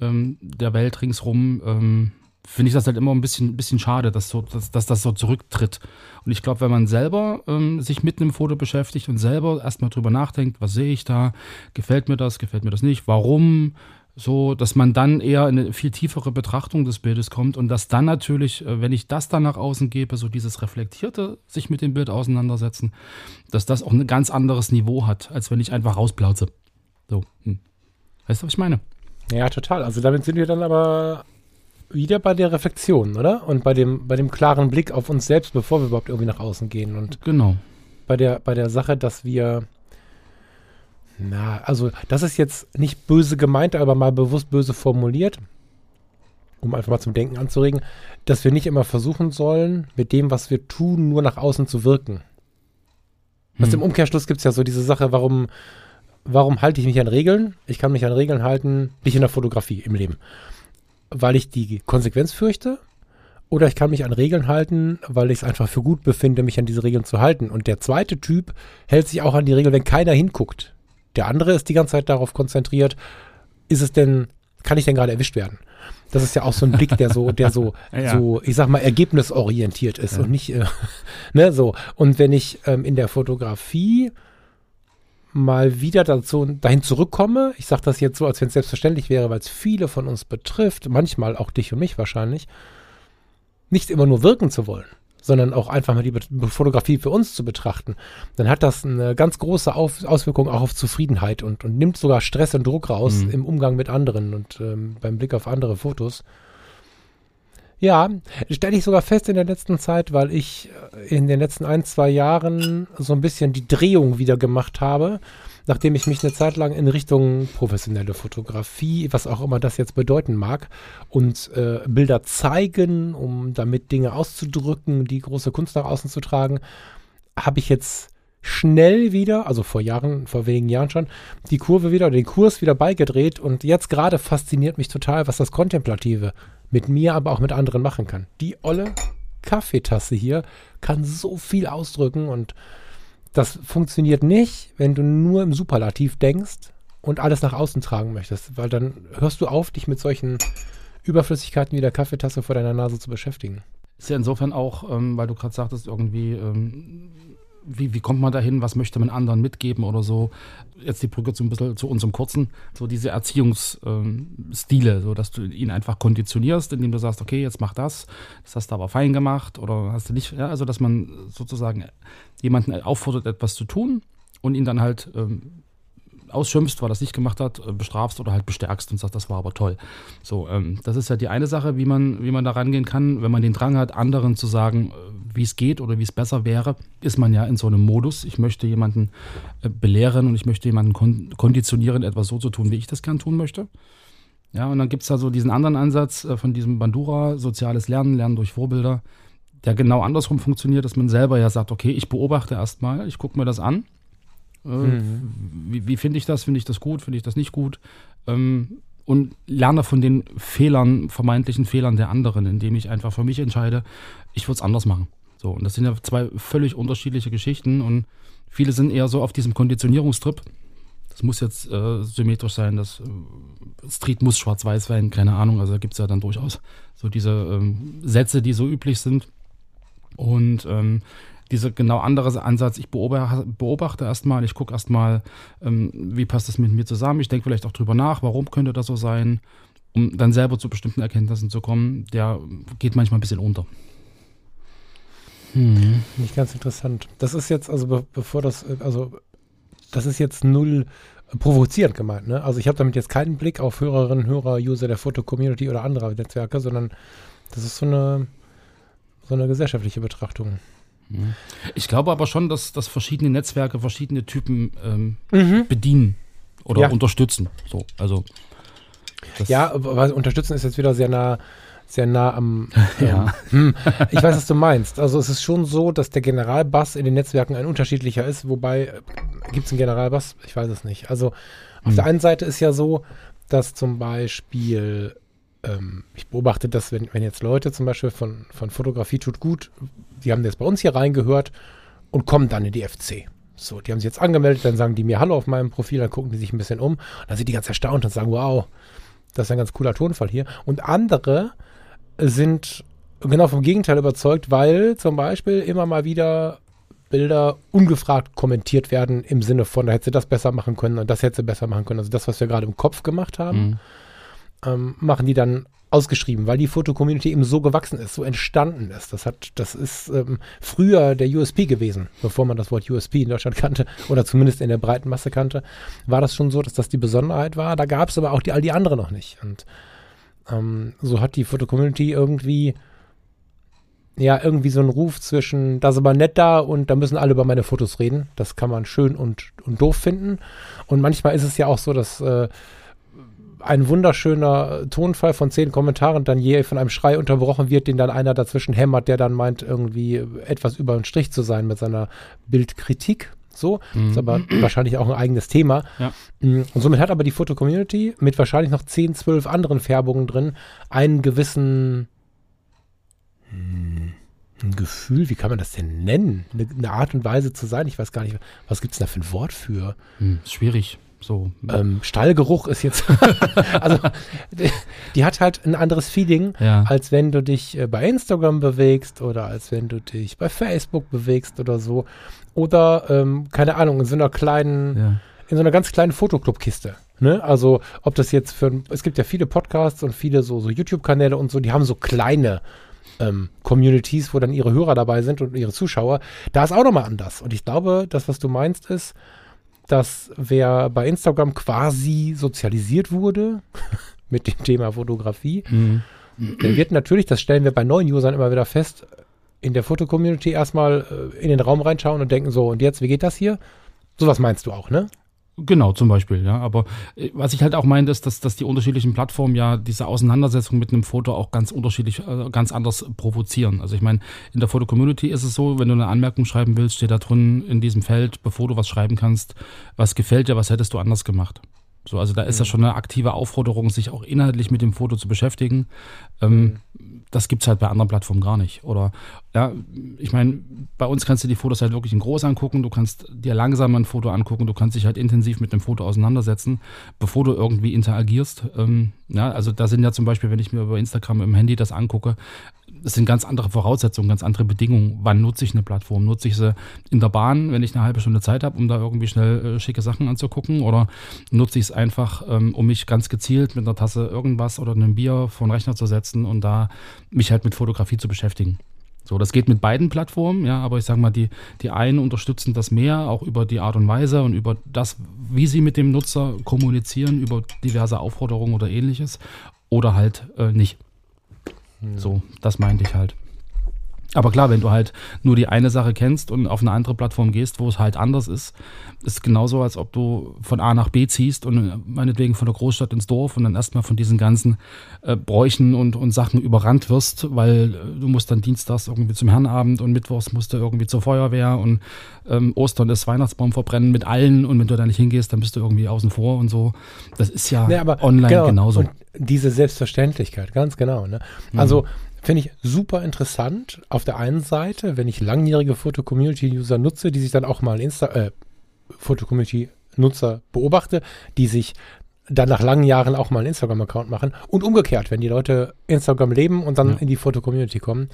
ähm, der Welt ringsrum ähm, finde ich das halt immer ein bisschen, bisschen schade, dass, so, dass, dass das so zurücktritt. Und ich glaube, wenn man selber ähm, sich mit einem Foto beschäftigt und selber erstmal drüber nachdenkt, was sehe ich da, gefällt mir das, gefällt mir das nicht, warum, so, dass man dann eher in eine viel tiefere Betrachtung des Bildes kommt und dass dann natürlich, äh, wenn ich das dann nach außen gebe, so dieses reflektierte sich mit dem Bild auseinandersetzen, dass das auch ein ganz anderes Niveau hat, als wenn ich einfach rausplauze. So, hm. weißt du, was ich meine? Ja, total. Also damit sind wir dann aber wieder bei der Reflexion, oder? Und bei dem, bei dem klaren Blick auf uns selbst, bevor wir überhaupt irgendwie nach außen gehen. Und Genau. bei der, bei der Sache, dass wir, na, also das ist jetzt nicht böse gemeint, aber mal bewusst böse formuliert, um einfach mal zum Denken anzuregen, dass wir nicht immer versuchen sollen, mit dem, was wir tun, nur nach außen zu wirken. Was Hm. im Umkehrschluss gibt es ja so diese Sache, warum, warum halte ich mich an Regeln? Ich kann mich an Regeln halten, nicht in der Fotografie, im Leben. Weil ich die Konsequenz fürchte oder ich kann mich an Regeln halten, weil ich es einfach für gut befinde, mich an diese Regeln zu halten. Und der zweite Typ hält sich auch an die Regeln, wenn keiner hinguckt. Der andere ist die ganze Zeit darauf konzentriert, ist es denn, kann ich denn gerade erwischt werden? Das ist ja auch so ein Blick, der so, der so, Ja. so, ich sag mal, ergebnisorientiert ist Ja. und nicht, äh, ne, so. Und wenn ich ähm, in der Fotografie mal wieder dazu, dahin zurückkomme, ich sage das jetzt so, als wenn es selbstverständlich wäre, weil es viele von uns betrifft, manchmal auch dich und mich wahrscheinlich, nicht immer nur wirken zu wollen, sondern auch einfach mal die Be- Fotografie für uns zu betrachten, dann hat das eine ganz große Auf Auswirkung auch auf Zufriedenheit und, und nimmt sogar Stress und Druck raus Mhm. im Umgang mit anderen und ähm, beim Blick auf andere Fotos. Ja, stelle ich sogar fest in der letzten Zeit, weil ich äh, in den letzten ein, zwei Jahren so ein bisschen die Drehung wieder gemacht habe, nachdem ich mich eine Zeit lang in Richtung professionelle Fotografie, was auch immer das jetzt bedeuten mag, und äh, Bilder zeigen, um damit Dinge auszudrücken, die große Kunst nach außen zu tragen, habe ich jetzt schnell wieder, also vor Jahren, vor wenigen Jahren schon, die Kurve wieder, den Kurs wieder beigedreht und jetzt gerade fasziniert mich total, was das Kontemplative mit mir, aber auch mit anderen machen kann. Die olle Kaffeetasse hier kann so viel ausdrücken und das funktioniert nicht, wenn du nur im Superlativ denkst und alles nach außen tragen möchtest, weil dann hörst du auf, dich mit solchen Überflüssigkeiten wie der Kaffeetasse vor deiner Nase zu beschäftigen. Ist ja insofern auch, ähm, weil du gerade sagtest, irgendwie, ähm, wie, wie kommt man dahin, was möchte man anderen mitgeben oder so. Jetzt die Brücke zu ein bisschen zu unserem kurzen, so diese Erziehungsstile, so dass du ihn einfach konditionierst, indem du sagst, okay, jetzt mach das, das hast du aber fein gemacht oder hast du nicht, ja, also dass man sozusagen jemanden auffordert, etwas zu tun und ihn dann halt ähm, ausschimpfst, weil es nicht gemacht hat, äh, bestrafst oder halt bestärkst und sagst, das war aber toll. So, ähm, das ist ja die eine Sache, wie man, wie man da rangehen kann. Wenn man den Drang hat, anderen zu sagen, äh, wie es geht oder wie es besser wäre, ist man ja in so einem Modus. Ich möchte jemanden äh, belehren und ich möchte jemanden kon konditionieren, etwas so zu tun, wie ich das gern tun möchte. Ja, und dann gibt es da so diesen anderen Ansatz äh, von diesem Bandura, soziales Lernen, Lernen durch Vorbilder, der genau andersrum funktioniert, dass man selber ja sagt, okay, ich beobachte erstmal, ich gucke mir das an. Äh, Wie, wie finde ich das? Finde ich das gut? Finde ich das nicht gut? Ähm, und lerne von den Fehlern, vermeintlichen Fehlern der anderen, indem ich einfach für mich entscheide, ich würde es anders machen. So, und das sind ja zwei völlig unterschiedliche Geschichten und viele sind eher so auf diesem Konditionierungstrip. Das muss jetzt äh, symmetrisch sein, das äh, Street muss schwarz-weiß sein, keine Ahnung. Also da gibt es ja dann durchaus so diese ähm, Sätze, die so üblich sind. Und ähm, dieser genau andere Ansatz, ich beobachte, beobachte erstmal, ich gucke erstmal, ähm, wie passt das mit mir zusammen. Ich denke vielleicht auch drüber nach, warum könnte das so sein, um dann selber zu bestimmten Erkenntnissen zu kommen. Der geht manchmal ein bisschen unter. Hm. Nicht ganz interessant. Das ist jetzt, also be bevor das, äh, also das ist jetzt null äh, provozierend gemeint, ne? Also ich habe damit jetzt keinen Blick auf Hörerinnen, Hörer, User der Foto-Community oder anderer Netzwerke, sondern das ist so eine, so eine gesellschaftliche Betrachtung. Ich glaube aber schon, dass, dass verschiedene Netzwerke verschiedene Typen ähm, Mhm. bedienen oder Ja. unterstützen. So, also Ja, unterstützen ist jetzt wieder sehr nah, sehr nah am. Ja. Ähm, hm, ich weiß, was du meinst. Also es ist schon so, dass der Generalbass in den Netzwerken ein unterschiedlicher ist, wobei gibt es einen Generalbass? Ich weiß es nicht. Also auf Hm. der einen Seite ist ja so, dass zum Beispiel ähm, ich beobachte das, wenn, wenn jetzt Leute zum Beispiel von, von Fotografie tut gut, die haben jetzt bei uns hier reingehört und kommen dann in die FC. So, die haben sich jetzt angemeldet, dann sagen die mir Hallo auf meinem Profil, dann gucken die sich ein bisschen um, dann sind die ganz erstaunt und sagen, wow, das ist ein ganz cooler Tonfall hier. Und andere sind genau vom Gegenteil überzeugt, weil zum Beispiel immer mal wieder Bilder ungefragt kommentiert werden im Sinne von, da hätte sie das besser machen können und das hätte sie besser machen können. Also das, was wir gerade im Kopf gemacht haben, Mhm. Ähm, machen die dann ausgeschrieben, weil die Foto-Community eben so gewachsen ist, so entstanden ist. Das hat, das ist ähm, früher der USP gewesen, bevor man das Wort USP in Deutschland kannte oder zumindest in der breiten Masse kannte, war das schon so, dass das die Besonderheit war. Da gab es aber auch die, all die anderen noch nicht. Und ähm, so hat die Foto-Community irgendwie ja, irgendwie so einen Ruf zwischen, das ist aber nett da und da müssen alle über meine Fotos reden. Das kann man schön und, und doof finden. Und manchmal ist es ja auch so, dass äh, ein wunderschöner Tonfall von zehn Kommentaren dann je von einem Schrei unterbrochen wird, den dann einer dazwischen hämmert, der dann meint, irgendwie etwas über den Strich zu sein mit seiner Bildkritik. So, mhm. ist aber wahrscheinlich auch ein eigenes Thema. Ja. Mm, und somit hat aber die Foto-Community mit wahrscheinlich noch 10, 12 anderen Färbungen drin einen gewissen hm, ein Gefühl, wie kann man das denn nennen? Eine, eine, Art und Weise zu sein. Ich weiß gar nicht, was gibt es da für ein Wort für? Hm, schwierig. So. Ähm, Stallgeruch ist jetzt. also, die, die, hat halt ein anderes Feeling, ja. als wenn du dich äh, bei Instagram bewegst oder als wenn du dich bei Facebook bewegst oder so. Oder, ähm, keine Ahnung, in so einer kleinen, ja. in so einer ganz kleinen Fotoclub-Kiste. Ne? Also, ob das jetzt für. Es gibt ja viele Podcasts und viele so, so YouTube-Kanäle und so, die haben so kleine ähm, Communities, wo dann ihre Hörer dabei sind und ihre Zuschauer. Da ist auch nochmal anders. Und ich glaube, das, was du meinst, ist, dass wer bei Instagram quasi sozialisiert wurde mit dem Thema Fotografie, mhm. der wird natürlich, das stellen wir bei neuen Usern immer wieder fest, in der Fotocommunity erstmal äh, in den Raum reinschauen und denken so, und jetzt, wie geht das hier? Sowas meinst du auch, ne? Genau, zum Beispiel, ja. Aber äh, was ich halt auch meine, ist, dass, dass die unterschiedlichen Plattformen ja diese Auseinandersetzung mit einem Foto auch ganz unterschiedlich, äh, ganz anders provozieren. Also ich meine, in der Foto-Community ist es so, wenn du eine Anmerkung schreiben willst, steht da drin in diesem Feld, bevor du was schreiben kannst, was gefällt dir, was hättest du anders gemacht. So, also da ist ja mhm. schon eine aktive Aufforderung, sich auch inhaltlich mit dem Foto zu beschäftigen. Ähm, mhm. Das gibt es halt bei anderen Plattformen gar nicht. Oder ja, ich meine, bei uns kannst du die Fotos halt wirklich in groß angucken, du kannst dir langsam ein Foto angucken, du kannst dich halt intensiv mit dem Foto auseinandersetzen, bevor du irgendwie interagierst. Ähm, ja, also da sind ja zum Beispiel, wenn ich mir über Instagram im Handy das angucke, das sind ganz andere Voraussetzungen, ganz andere Bedingungen. Wann nutze ich eine Plattform? Nutze ich sie in der Bahn, wenn ich eine halbe Stunde Zeit habe, um da irgendwie schnell äh, schicke Sachen anzugucken? Oder nutze ich es einfach, ähm, um mich ganz gezielt mit einer Tasse irgendwas oder einem Bier vor den Rechner zu setzen und da mich halt mit Fotografie zu beschäftigen? So, das geht mit beiden Plattformen, ja, aber ich sage mal, die, die einen unterstützen das mehr, auch über die Art und Weise und über das, wie sie mit dem Nutzer kommunizieren, über diverse Aufforderungen oder ähnliches, oder halt äh, nicht. So, das meinte ich halt. Aber klar, wenn du halt nur die eine Sache kennst und auf eine andere Plattform gehst, wo es halt anders ist, ist es genauso, als ob du von A nach B ziehst und äh, meinetwegen von der Großstadt ins Dorf und dann erstmal von diesen ganzen äh, Bräuchen und, und Sachen überrannt wirst, weil äh, du musst dann dienstags irgendwie zum Herrenabend und mittwochs musst du irgendwie zur Feuerwehr und ähm, Ostern ist Weihnachtsbaum verbrennen mit allen und wenn du da nicht hingehst, dann bist du irgendwie außen vor und so. Das ist ja nee, online genau. genauso. Und diese Selbstverständlichkeit, ganz genau. Ne? Also mhm. Finde ich super interessant auf der einen Seite, wenn ich langjährige Foto-Community-User nutze, die sich dann auch mal Insta, äh, Foto-Community-Nutzer beobachte, die sich dann nach langen Jahren auch mal einen Instagram-Account machen und umgekehrt, wenn die Leute Instagram leben und dann ja. in die Foto-Community kommen,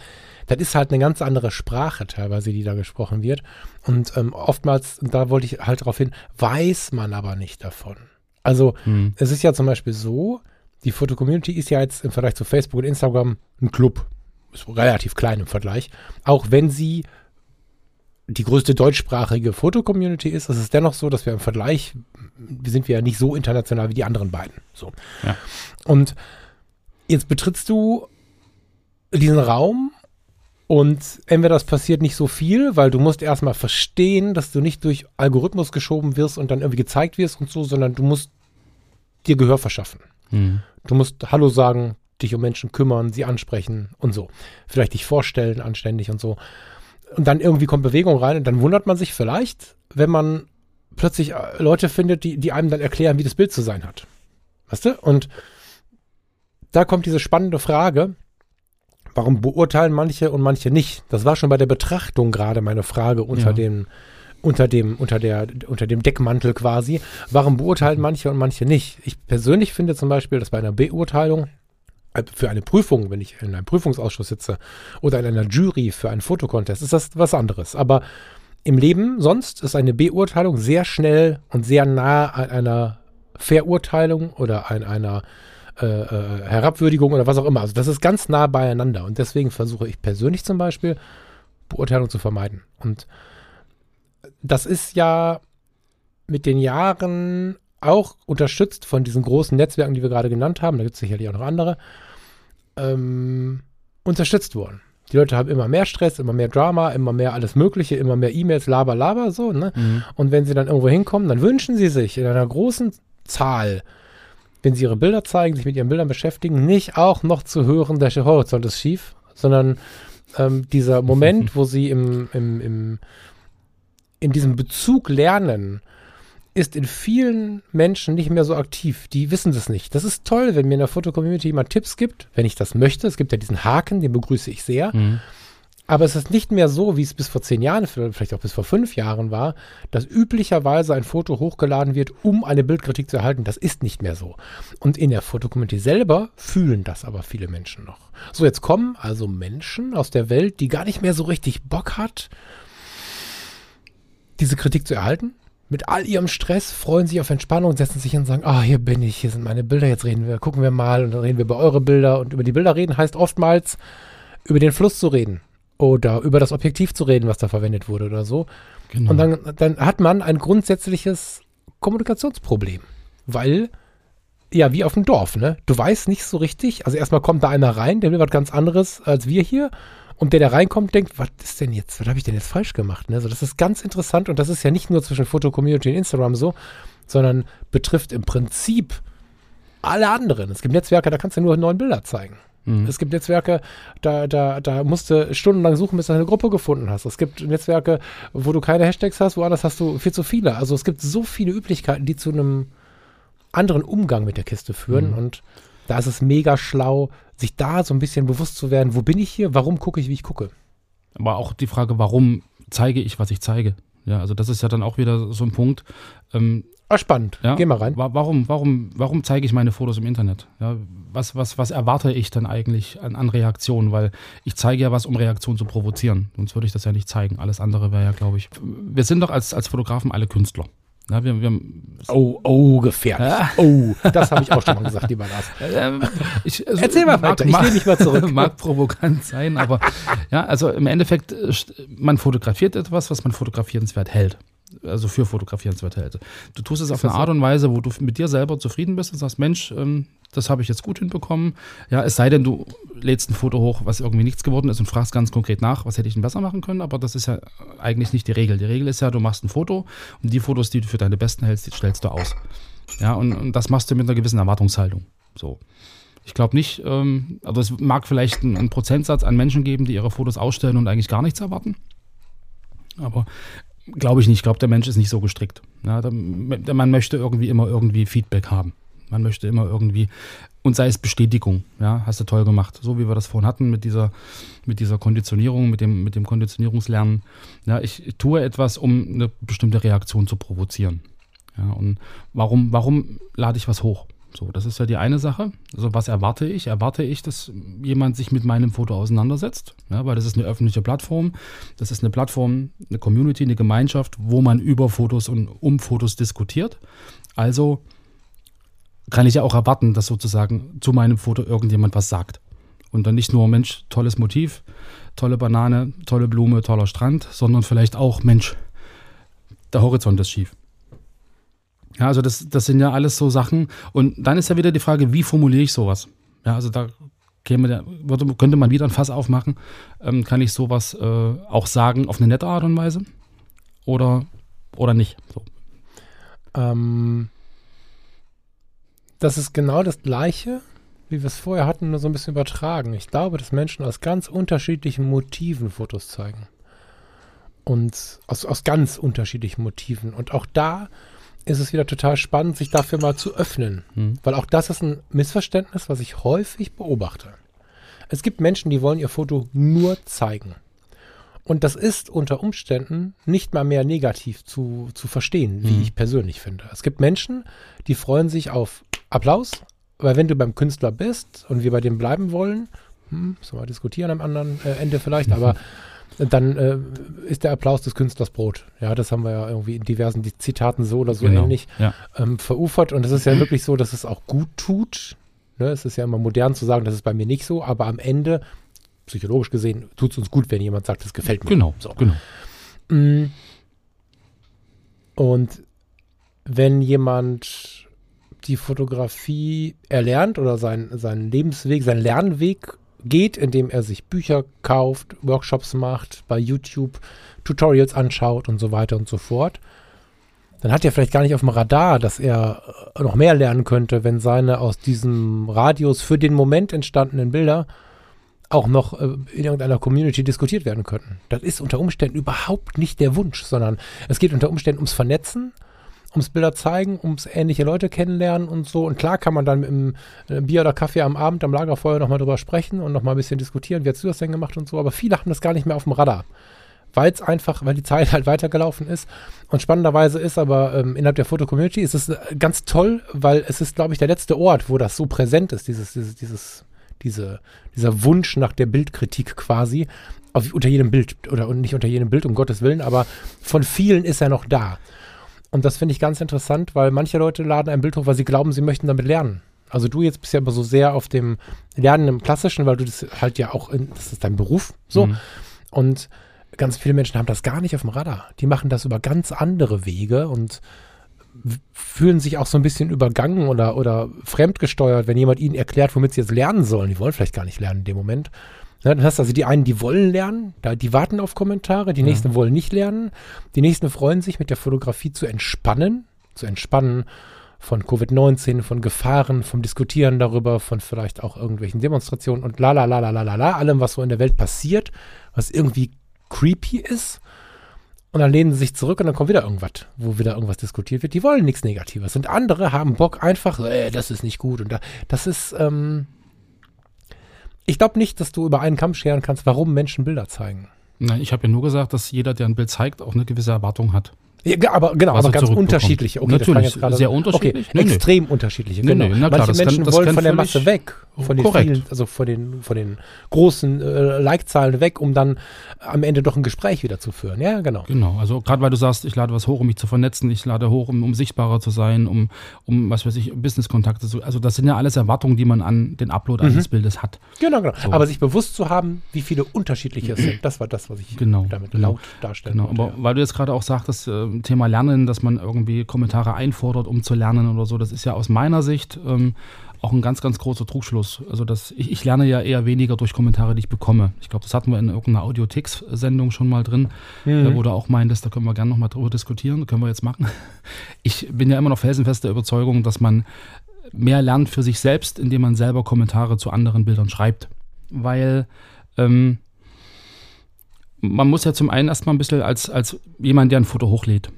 das ist halt eine ganz andere Sprache teilweise, die da gesprochen wird. Und ähm, oftmals, und da wollte ich halt darauf hin, weiß man aber nicht davon. Also hm. es ist ja zum Beispiel so, die Foto-Community ist ja jetzt im Vergleich zu Facebook und Instagram ein Club. Ist relativ klein im Vergleich. Auch wenn sie die größte deutschsprachige Foto-Community ist, ist es dennoch so, dass wir im Vergleich, sind wir ja nicht so international wie die anderen beiden. So. Ja. Und jetzt betrittst du diesen Raum und entweder das passiert nicht so viel, weil du musst erstmal verstehen, dass du nicht durch Algorithmus geschoben wirst und dann irgendwie gezeigt wirst und so, sondern du musst dir Gehör verschaffen. Mhm. Du musst Hallo sagen, dich um Menschen kümmern, sie ansprechen und so. Vielleicht dich vorstellen, anständig und so. Und dann irgendwie kommt Bewegung rein und dann wundert man sich vielleicht, wenn man plötzlich äh, Leute findet, die, die einem dann erklären, wie das Bild zu sein hat. Weißt du? Und da kommt diese spannende Frage, warum beurteilen manche und manche nicht? Das war schon bei der Betrachtung gerade meine Frage unter ja. den unter dem, unter der, unter dem Deckmantel quasi. Warum beurteilen manche und manche nicht? Ich persönlich finde zum Beispiel, dass bei einer Beurteilung äh, für eine Prüfung, wenn ich in einem Prüfungsausschuss sitze oder in einer Jury für einen Fotocontest, ist das was anderes. Aber im Leben sonst ist eine Beurteilung sehr schnell und sehr nah an einer Verurteilung oder an einer äh, äh, Herabwürdigung oder was auch immer. Also das ist ganz nah beieinander und deswegen versuche ich persönlich zum Beispiel Beurteilung zu vermeiden. Und das ist ja mit den Jahren auch unterstützt von diesen großen Netzwerken, die wir gerade genannt haben, da gibt es sicherlich auch noch andere, ähm, unterstützt worden. Die Leute haben immer mehr Stress, immer mehr Drama, immer mehr alles Mögliche, immer mehr E-Mails, laber, laber, so, ne? Mhm. Und wenn sie dann irgendwo hinkommen, dann wünschen sie sich in einer großen Zahl, wenn sie ihre Bilder zeigen, sich mit ihren Bildern beschäftigen, nicht auch noch zu hören, der Horizont ist schief, sondern ähm, dieser Moment, wo sie im, im, im, in diesem Bezug lernen, ist in vielen Menschen nicht mehr so aktiv. Die wissen das nicht. Das ist toll, wenn mir in der Foto-Community jemand Tipps gibt, wenn ich das möchte. Es gibt ja diesen Haken, den begrüße ich sehr. Mhm. Aber es ist nicht mehr so, wie es bis vor zehn Jahren, vielleicht auch bis vor fünf Jahren war, dass üblicherweise ein Foto hochgeladen wird, um eine Bildkritik zu erhalten. Das ist nicht mehr so. Und in der Fotocommunity selber fühlen das aber viele Menschen noch. So, jetzt kommen also Menschen aus der Welt, die gar nicht mehr so richtig Bock hat, diese Kritik zu erhalten. Mit all ihrem Stress freuen sich auf Entspannung, setzen sich hin und sagen, ah, hier bin ich, hier sind meine Bilder, jetzt reden wir, gucken wir mal und dann reden wir über eure Bilder. Und über die Bilder reden heißt oftmals, über den Fluss zu reden oder über das Objektiv zu reden, was da verwendet wurde oder so. Genau. Und dann, dann hat man ein grundsätzliches Kommunikationsproblem, weil, ja, wie auf dem Dorf, ne? Du weißt nicht so richtig, also erstmal kommt da einer rein, der will was ganz anderes als wir hier. Und der, der reinkommt, denkt, was ist denn jetzt, was habe ich denn jetzt falsch gemacht? Ne? Also das ist ganz interessant und das ist ja nicht nur zwischen Foto-Community und Instagram so, sondern betrifft im Prinzip alle anderen. Es gibt Netzwerke, da kannst du nur neun Bilder zeigen. Mhm. Es gibt Netzwerke, da, da, da musst du stundenlang suchen, bis du eine Gruppe gefunden hast. Es gibt Netzwerke, wo du keine Hashtags hast, woanders hast du viel zu viele. Also es gibt so viele Üblichkeiten, die zu einem anderen Umgang mit der Kiste führen. Mhm. Und da ist es mega schlau, sich da so ein bisschen bewusst zu werden, wo bin ich hier, warum gucke ich, wie ich gucke. Aber auch die Frage, warum zeige ich, was ich zeige? Ja, also das ist ja dann auch wieder so ein Punkt. Ähm, Ah, spannend. ja, Geh mal rein. wa- Warum, warum, warum zeige ich meine Fotos im Internet? Ja, was, was, was erwarte ich dann eigentlich an, an Reaktionen? Weil ich zeige ja was, um Reaktionen zu provozieren. Sonst würde ich das ja nicht zeigen. Alles andere wäre ja, glaube ich. Wir sind doch als, als Fotografen alle Künstler. Ja, wir, wir, Oh, oh, gefährlich. Ja. Oh, das habe ich auch schon mal gesagt, lieber Lars. Ähm, ich, also, Erzähl mal mag- weiter, ich mag- nehme mich mal zurück. Mag provokant sein, aber ja, also im Endeffekt, äh, man fotografiert etwas, was man fotografierenswert hält. Also für fotografierenswert hält. Du tust es auf eine Art und Weise, wo du mit dir selber zufrieden bist und sagst, Mensch, ähm, das habe ich jetzt gut hinbekommen. Ja, es sei denn, du lädst ein Foto hoch, was irgendwie nichts geworden ist und fragst ganz konkret nach, was hätte ich denn besser machen können, aber das ist ja eigentlich nicht die Regel. Die Regel ist ja, du machst ein Foto und die Fotos, die du für deine besten hältst, die stellst du aus. Ja, und, und das machst du mit einer gewissen Erwartungshaltung. So. Ich glaube nicht, ähm, also es mag vielleicht einen, einen Prozentsatz an Menschen geben, die ihre Fotos ausstellen und eigentlich gar nichts erwarten. Aber glaube ich nicht. Ich glaube, der Mensch ist nicht so gestrickt. Ja, der, man möchte irgendwie immer irgendwie Feedback haben. Man möchte immer irgendwie, und sei es Bestätigung, ja, hast du toll gemacht. So wie wir das vorhin hatten mit dieser, mit dieser Konditionierung, mit dem, mit dem Konditionierungslernen. Ja, ich, ich tue etwas, um eine bestimmte Reaktion zu provozieren. Ja, und warum, warum lade ich was hoch? So, das ist ja die eine Sache. Also, was erwarte ich? Erwarte ich, dass jemand sich mit meinem Foto auseinandersetzt? Ja, weil das ist eine öffentliche Plattform. Das ist eine Plattform, eine Community, eine Gemeinschaft, wo man über Fotos und um Fotos diskutiert. Also kann ich ja auch erwarten, dass sozusagen zu meinem Foto irgendjemand was sagt. Und dann nicht nur, Mensch, tolles Motiv, tolle Banane, tolle Blume, toller Strand, sondern vielleicht auch, Mensch, der Horizont ist schief. Ja, also das, das sind ja alles so Sachen. Und dann ist ja wieder die Frage, wie formuliere ich sowas? Ja, also da käme könnte man wieder ein Fass aufmachen. Ähm, kann ich sowas äh, auch sagen auf eine nette Art und Weise? Oder, oder nicht? So. Ähm, das ist genau das Gleiche, wie wir es vorher hatten, nur so ein bisschen übertragen. Ich glaube, dass Menschen aus ganz unterschiedlichen Motiven Fotos zeigen. Und aus, aus ganz unterschiedlichen Motiven. Und auch da ist es wieder total spannend, sich dafür mal zu öffnen. Hm. Weil auch das ist ein Missverständnis, was ich häufig beobachte. Es gibt Menschen, die wollen ihr Foto nur zeigen. Und das ist unter Umständen nicht mal mehr negativ zu, zu verstehen, wie Mhm. ich persönlich finde. Es gibt Menschen, die freuen sich auf Applaus, weil wenn du beim Künstler bist und wir bei dem bleiben wollen, hm, müssen wir mal diskutieren am anderen äh, Ende vielleicht, aber dann äh, ist der Applaus des Künstlers Brot. Ja, das haben wir ja irgendwie in diversen Zitaten so oder so Genau. ähnlich Ja. ähm, verufert. Und es ist ja wirklich so, dass es auch gut tut, Ne? Es ist ja immer modern zu sagen, das ist bei mir nicht so, aber am Ende, psychologisch gesehen, tut es uns gut, wenn jemand sagt, das gefällt mir. Genau, So. genau. Mm. Und wenn jemand die Fotografie erlernt oder sein, seinen Lebensweg, seinen Lernweg geht, indem er sich Bücher kauft, Workshops macht, bei YouTube Tutorials anschaut und so weiter und so fort, dann hat er vielleicht gar nicht auf dem Radar, dass er äh, noch mehr lernen könnte, wenn seine aus diesem Radius für den Moment entstandenen Bilder auch noch äh, in irgendeiner Community diskutiert werden könnten. Das ist unter Umständen überhaupt nicht der Wunsch, sondern es geht unter Umständen ums Vernetzen, ums Bilder zeigen, ums ähnliche Leute kennenlernen und so. Und klar kann man dann mit einem äh, Bier oder Kaffee am Abend am Lagerfeuer nochmal drüber sprechen und nochmal ein bisschen diskutieren, wie hast du das denn gemacht und so. Aber viele haben das gar nicht mehr auf dem Radar. Weil es einfach, weil die Zeit halt weitergelaufen ist. Und spannenderweise ist aber ähm, innerhalb der Foto-Community ist es äh, ganz toll, weil es ist, glaube ich, der letzte Ort, wo das so präsent ist, dieses, dieses, dieses, diese, dieser Wunsch nach der Bildkritik quasi. Auf, unter jedem Bild oder und nicht unter jedem Bild, um Gottes Willen, aber von vielen ist er noch da. Und das finde ich ganz interessant, weil manche Leute laden ein Bild hoch, weil sie glauben, sie möchten damit lernen. Also du jetzt bist ja aber so sehr auf dem Lernen im Klassischen, weil du das halt ja auch, in, das ist dein Beruf, so. Mhm. Und ganz viele Menschen haben das gar nicht auf dem Radar. Die machen das über ganz andere Wege und fühlen sich auch so ein bisschen übergangen oder, oder fremdgesteuert, wenn jemand ihnen erklärt, womit sie jetzt lernen sollen. Die wollen vielleicht gar nicht lernen in dem Moment. Ja, dann hast du also die einen, die wollen lernen, die warten auf Kommentare, die nächsten wollen nicht lernen, die nächsten freuen sich, mit der Fotografie zu entspannen, zu entspannen von Covid-19, von Gefahren, vom Diskutieren darüber, von vielleicht auch irgendwelchen Demonstrationen und la la la la la la la, allem, was so in der Welt passiert, was irgendwie creepy ist. Und dann lehnen sie sich zurück und dann kommt wieder irgendwas, wo wieder irgendwas diskutiert wird. Die wollen nichts Negatives. Und andere haben Bock einfach, äh, das ist nicht gut. Und da, das ist, ähm, ich glaube nicht, dass du über einen Kamm scheren kannst, warum Menschen Bilder zeigen. Nein, ich habe ja nur gesagt, dass jeder, der ein Bild zeigt, auch eine gewisse Erwartung hat. Ja, aber genau, aber er ganz unterschiedliche. Okay, das Natürlich, gerade- sehr unterschiedlich. Okay, Nee, nee. extrem unterschiedliche. Nee, Genau. nee, klar, Manche das kann- Menschen das wollen kann von der Masse weg, von den Korrekt. vielen, also von den von den großen äh, Like-Zahlen weg, um dann am Ende doch ein Gespräch wieder zu führen. Ja, genau. Genau, also gerade weil du sagst, ich lade was hoch, um mich zu vernetzen, ich lade hoch, um, um sichtbarer zu sein, um, um was weiß ich, Business-Kontakte zu. Also das sind ja alles Erwartungen, die man an den Upload Mhm. eines Bildes hat. Genau, genau. So. Aber sich bewusst zu haben, wie viele unterschiedliche es sind, das war das, was ich Genau, damit genau. laut darstellen Genau, wollte. aber weil du jetzt gerade auch sagtest, äh, Thema Lernen, dass man irgendwie Kommentare einfordert, um zu lernen oder so, das ist ja aus meiner Sicht ähm, auch ein ganz, ganz großer Trugschluss. Also das, ich, ich lerne ja eher weniger durch Kommentare, die ich bekomme. Ich glaube, das hatten wir in irgendeiner Audiotix-Sendung schon mal drin, Mhm. äh, wo du auch meintest, da können wir gerne nochmal drüber diskutieren, können wir jetzt machen. Ich bin ja immer noch felsenfest der Überzeugung, dass man mehr lernt für sich selbst, indem man selber Kommentare zu anderen Bildern schreibt. Weil ähm, man muss ja zum einen erstmal ein bisschen als, als jemand, der ein Foto hochlädt.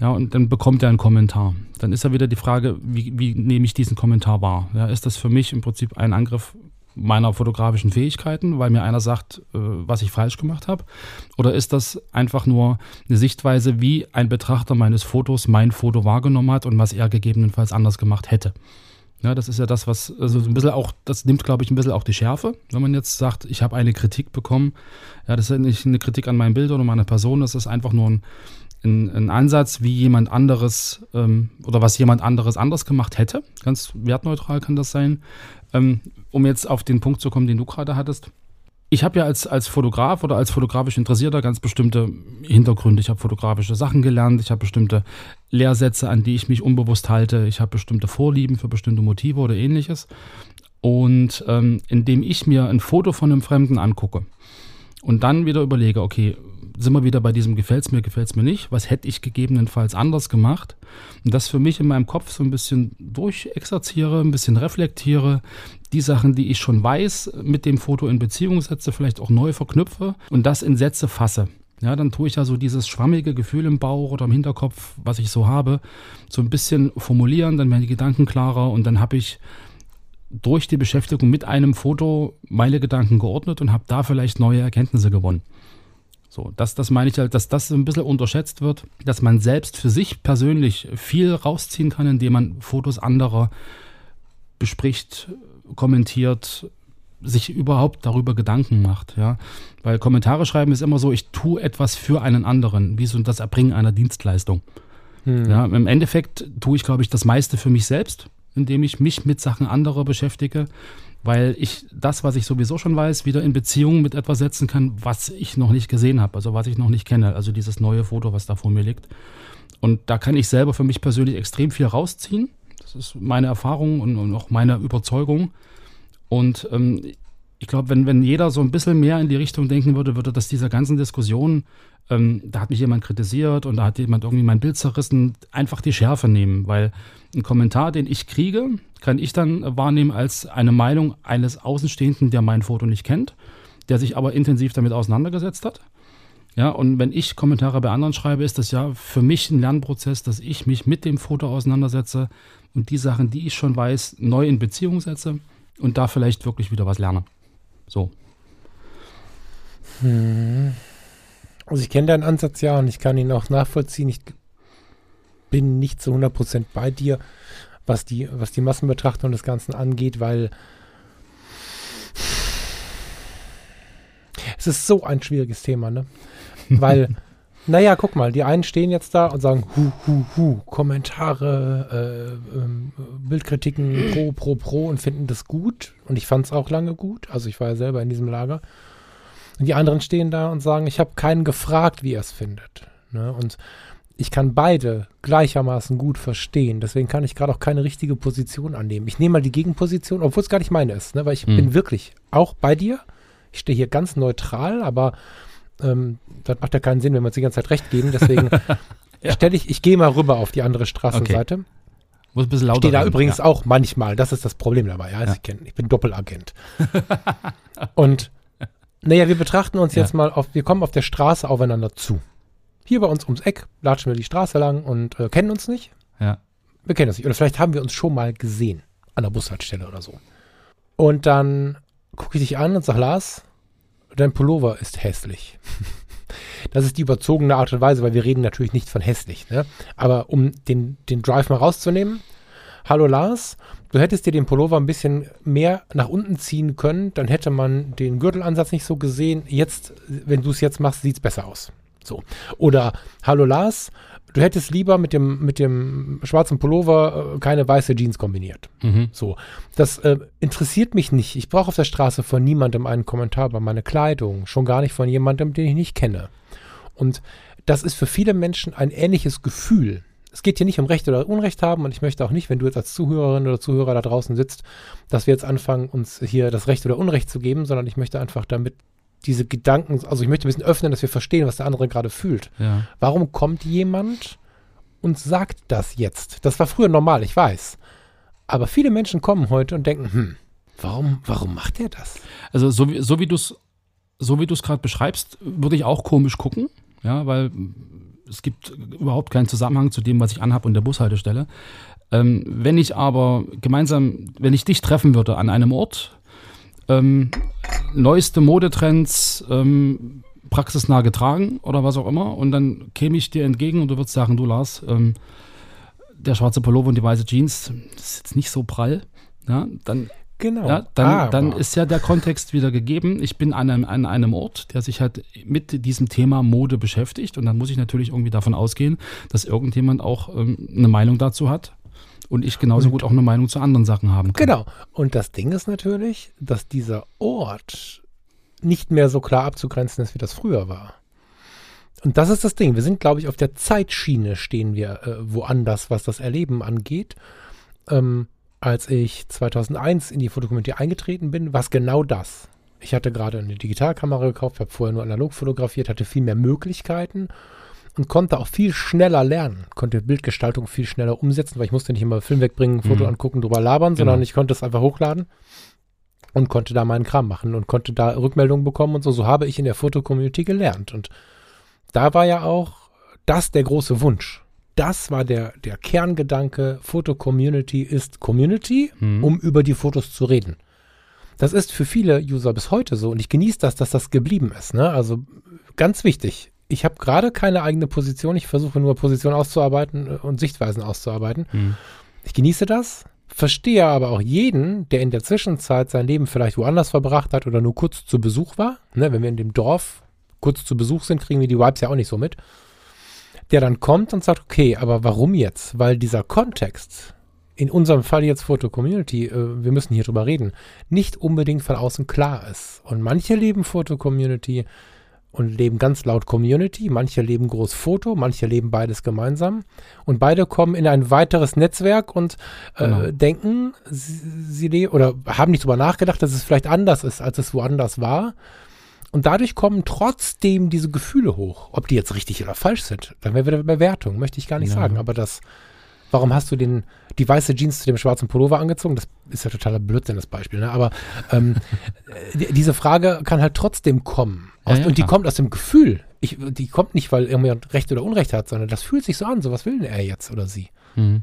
Ja, und dann bekommt er einen Kommentar. Dann ist ja wieder die Frage, wie, wie nehme ich diesen Kommentar wahr? Ja, ist das für mich im Prinzip ein Angriff meiner fotografischen Fähigkeiten, weil mir einer sagt, äh, was ich falsch gemacht habe? Oder ist das einfach nur eine Sichtweise, wie ein Betrachter meines Fotos mein Foto wahrgenommen hat und was er gegebenenfalls anders gemacht hätte? Ja, das ist ja das, was, also so ein bisschen auch, das nimmt, glaube ich, ein bisschen auch die Schärfe, wenn man jetzt sagt, ich habe eine Kritik bekommen. Ja, das ist ja nicht eine Kritik an meinem Bild oder meiner Person, das ist einfach nur ein, ein, ein Ansatz, wie jemand anderes ähm, oder was jemand anderes anders gemacht hätte. Ganz wertneutral kann das sein. Ähm, um jetzt auf den Punkt zu kommen, den du gerade hattest. Ich habe ja als, als Fotograf oder als fotografisch Interessierter ganz bestimmte Hintergründe. Ich habe fotografische Sachen gelernt, ich habe bestimmte Lehrsätze, an die ich mich unbewusst halte, ich habe bestimmte Vorlieben für bestimmte Motive oder ähnliches. Und ähm, indem ich mir ein Foto von einem Fremden angucke und dann wieder überlege, okay, sind wir wieder bei diesem gefällt's mir, gefällt's mir nicht, was hätte ich gegebenenfalls anders gemacht und das für mich in meinem Kopf so ein bisschen durchexerziere, ein bisschen reflektiere, die Sachen, die ich schon weiß, mit dem Foto in Beziehung setze, vielleicht auch neu verknüpfe und das in Sätze fasse. Ja, dann tue ich ja so dieses schwammige Gefühl im Bauch oder im Hinterkopf, was ich so habe, so ein bisschen formulieren, dann werden die Gedanken klarer und dann habe ich durch die Beschäftigung mit einem Foto meine Gedanken geordnet und habe da vielleicht neue Erkenntnisse gewonnen. So, das, das meine ich halt, dass das ein bisschen unterschätzt wird, dass man selbst für sich persönlich viel rausziehen kann, indem man Fotos anderer bespricht, kommentiert, sich überhaupt darüber Gedanken macht, ja. Weil Kommentare schreiben ist immer so, ich tue etwas für einen anderen, wie so das Erbringen einer Dienstleistung. Hm. Ja, im Endeffekt tue ich, glaube ich, das meiste für mich selbst. indem ich mich mit Sachen anderer beschäftige, weil ich das, was ich sowieso schon weiß, wieder in Beziehung mit etwas setzen kann, was ich noch nicht gesehen habe, also was ich noch nicht kenne, also dieses neue Foto, was da vor mir liegt. Und da kann ich selber für mich persönlich extrem viel rausziehen. Das ist meine Erfahrung und, und auch meine Überzeugung. Und ähm, ich glaube, wenn, wenn jeder so ein bisschen mehr in die Richtung denken würde, würde das dieser ganzen Diskussion, ähm, da hat mich jemand kritisiert und da hat jemand irgendwie mein Bild zerrissen, einfach die Schärfe nehmen, weil ein Kommentar, den ich kriege, kann ich dann wahrnehmen als eine Meinung eines Außenstehenden, der mein Foto nicht kennt, der sich aber intensiv damit auseinandergesetzt hat. Ja, und wenn ich Kommentare bei anderen schreibe, ist das ja für mich ein Lernprozess, dass ich mich mit dem Foto auseinandersetze und die Sachen, die ich schon weiß, neu in Beziehung setze und da vielleicht wirklich wieder was lerne. So. Hm. Also ich kenne deinen Ansatz ja und ich kann ihn auch nachvollziehen. Ich bin nicht zu 100% bei dir, was die, was die Massenbetrachtung des Ganzen angeht, weil es ist so ein schwieriges Thema, ne? Weil, naja, guck mal, die einen stehen jetzt da und sagen, hu, hu, hu, Kommentare, äh, ähm, Bildkritiken pro, pro, pro und finden das gut. Und ich fand es auch lange gut. Also ich war ja selber in diesem Lager. Und die anderen stehen da und sagen, ich habe keinen gefragt, wie er es findet. Ne? Und ich kann beide gleichermaßen gut verstehen. Deswegen kann ich gerade auch keine richtige Position annehmen. Ich nehme mal die Gegenposition, obwohl es gar nicht meine ist, ne? weil ich Hm. bin wirklich auch bei dir. Ich stehe hier ganz neutral, aber ähm, das macht ja keinen Sinn, wenn wir uns die ganze Zeit recht geben. Deswegen Ja. stelle ich, ich gehe mal rüber auf die andere Straßenseite. Muss ein bisschen lauter Ich stehe da werden, übrigens ja. auch manchmal. Das ist das Problem dabei. Ja, Ja. Kennen, ich bin Doppelagent. Und naja, wir betrachten uns Ja. jetzt mal auf, wir kommen auf der Straße aufeinander zu. Hier bei uns ums Eck latschen wir die Straße lang und äh, kennen uns nicht. Ja. Wir kennen uns nicht. Oder vielleicht haben wir uns schon mal gesehen. An der Bushaltestelle oder so. Und dann gucke ich dich an und sag, Lars, dein Pullover ist hässlich. Das ist die überzogene Art und Weise, weil wir reden natürlich nicht von hässlich. Ne? Aber um den, den Drive mal rauszunehmen, hallo Lars, du hättest dir den Pullover ein bisschen mehr nach unten ziehen können, dann hätte man den Gürtelansatz nicht so gesehen. Jetzt, wenn du es jetzt machst, sieht es besser aus. So. Oder hallo Lars, du hättest lieber mit dem, mit dem schwarzen Pullover äh, keine weiße Jeans kombiniert. Mhm. So, das äh, interessiert mich nicht. Ich brauche auf der Straße von niemandem einen Kommentar über meine Kleidung, schon gar nicht von jemandem, den ich nicht kenne. Und das ist für viele Menschen ein ähnliches Gefühl. Es geht hier nicht um Recht oder Unrecht haben und ich möchte auch nicht, wenn du jetzt als Zuhörerin oder Zuhörer da draußen sitzt, dass wir jetzt anfangen, uns hier das Recht oder Unrecht zu geben, sondern ich möchte einfach damit diese Gedanken, also ich möchte ein bisschen öffnen, dass wir verstehen, was der andere gerade fühlt. Ja. Warum kommt jemand und sagt das jetzt? Das war früher normal, ich weiß. Aber viele Menschen kommen heute und denken, hm, warum, warum macht er das? Also so wie, so wie du es so wie du es gerade beschreibst, würde ich auch komisch gucken, ja, weil es gibt überhaupt keinen Zusammenhang zu dem, was ich anhabe und der Bushaltestelle. Ähm, wenn ich aber gemeinsam, wenn ich dich treffen würde an einem Ort, ähm, neueste Modetrends, ähm, praxisnah getragen oder was auch immer, und dann käme ich dir entgegen und du würdest sagen, du Lars, ähm, der schwarze Pullover und die weiße Jeans, das ist jetzt nicht so prall, ja, dann Genau. ja, dann, Aber- dann ist ja der Kontext wieder gegeben. Ich bin an einem, an einem Ort, der sich halt mit diesem Thema Mode beschäftigt. Und dann muss ich natürlich irgendwie davon ausgehen, dass irgendjemand auch ähm, eine Meinung dazu hat. Und ich genauso gut auch eine Meinung zu anderen Sachen haben kann. Genau. Und das Ding ist natürlich, dass dieser Ort nicht mehr so klar abzugrenzen ist, wie das früher war. Und das ist das Ding. Wir sind, glaube ich, auf der Zeitschiene stehen wir äh, woanders, was das Erleben angeht. Ähm, als ich 2001 in die Fotocommunity eingetreten bin, war es genau das. Ich hatte gerade eine Digitalkamera gekauft, habe vorher nur analog fotografiert, hatte viel mehr Möglichkeiten und konnte auch viel schneller lernen, konnte Bildgestaltung viel schneller umsetzen, weil ich musste nicht immer Film wegbringen, Foto Mhm. angucken, drüber labern, Genau. sondern ich konnte es einfach hochladen und konnte da meinen Kram machen und konnte da Rückmeldungen bekommen und so. So habe ich in der Fotocommunity gelernt. Und da war ja auch das der große Wunsch. Das war der, der Kerngedanke, Foto-Community ist Community, Mhm. um über die Fotos zu reden. Das ist für viele User bis heute so und ich genieße das, dass das geblieben ist. Ne? Also ganz wichtig. Ich habe gerade keine eigene Position. Ich versuche nur Positionen auszuarbeiten äh, und Sichtweisen auszuarbeiten. Mhm. Ich genieße das, verstehe aber auch jeden, der in der Zwischenzeit sein Leben vielleicht woanders verbracht hat oder nur kurz zu Besuch war. Ne, wenn wir in dem Dorf kurz zu Besuch sind, kriegen wir die Vibes ja auch nicht so mit. Der dann kommt und sagt, okay, aber warum jetzt? Weil dieser Kontext in unserem Fall jetzt Foto Community, äh, wir müssen hier drüber reden, nicht unbedingt von außen klar ist. Und manche leben Foto Community und leben ganz laut Community, manche leben groß Foto, manche leben beides gemeinsam und beide kommen in ein weiteres Netzwerk und äh, Genau. denken, sie, sie oder haben nicht drüber nachgedacht, dass es vielleicht anders ist, als es woanders war. Und dadurch kommen trotzdem diese Gefühle hoch. Ob die jetzt richtig oder falsch sind, dann wäre wieder Bewertung, möchte ich gar nicht Ja. sagen. Aber das, warum hast du den, die weiße Jeans zu dem schwarzen Pullover angezogen? Das ist ja totaler Blödsinn, das Beispiel. Ne? Aber ähm, die- diese Frage kann halt trotzdem kommen. Ja, Aus, ja, und die klar. kommt aus dem Gefühl. Ich, die kommt nicht, weil irgendjemand Recht oder Unrecht hat, sondern das fühlt sich so an. So, was will denn er jetzt oder sie? Mhm.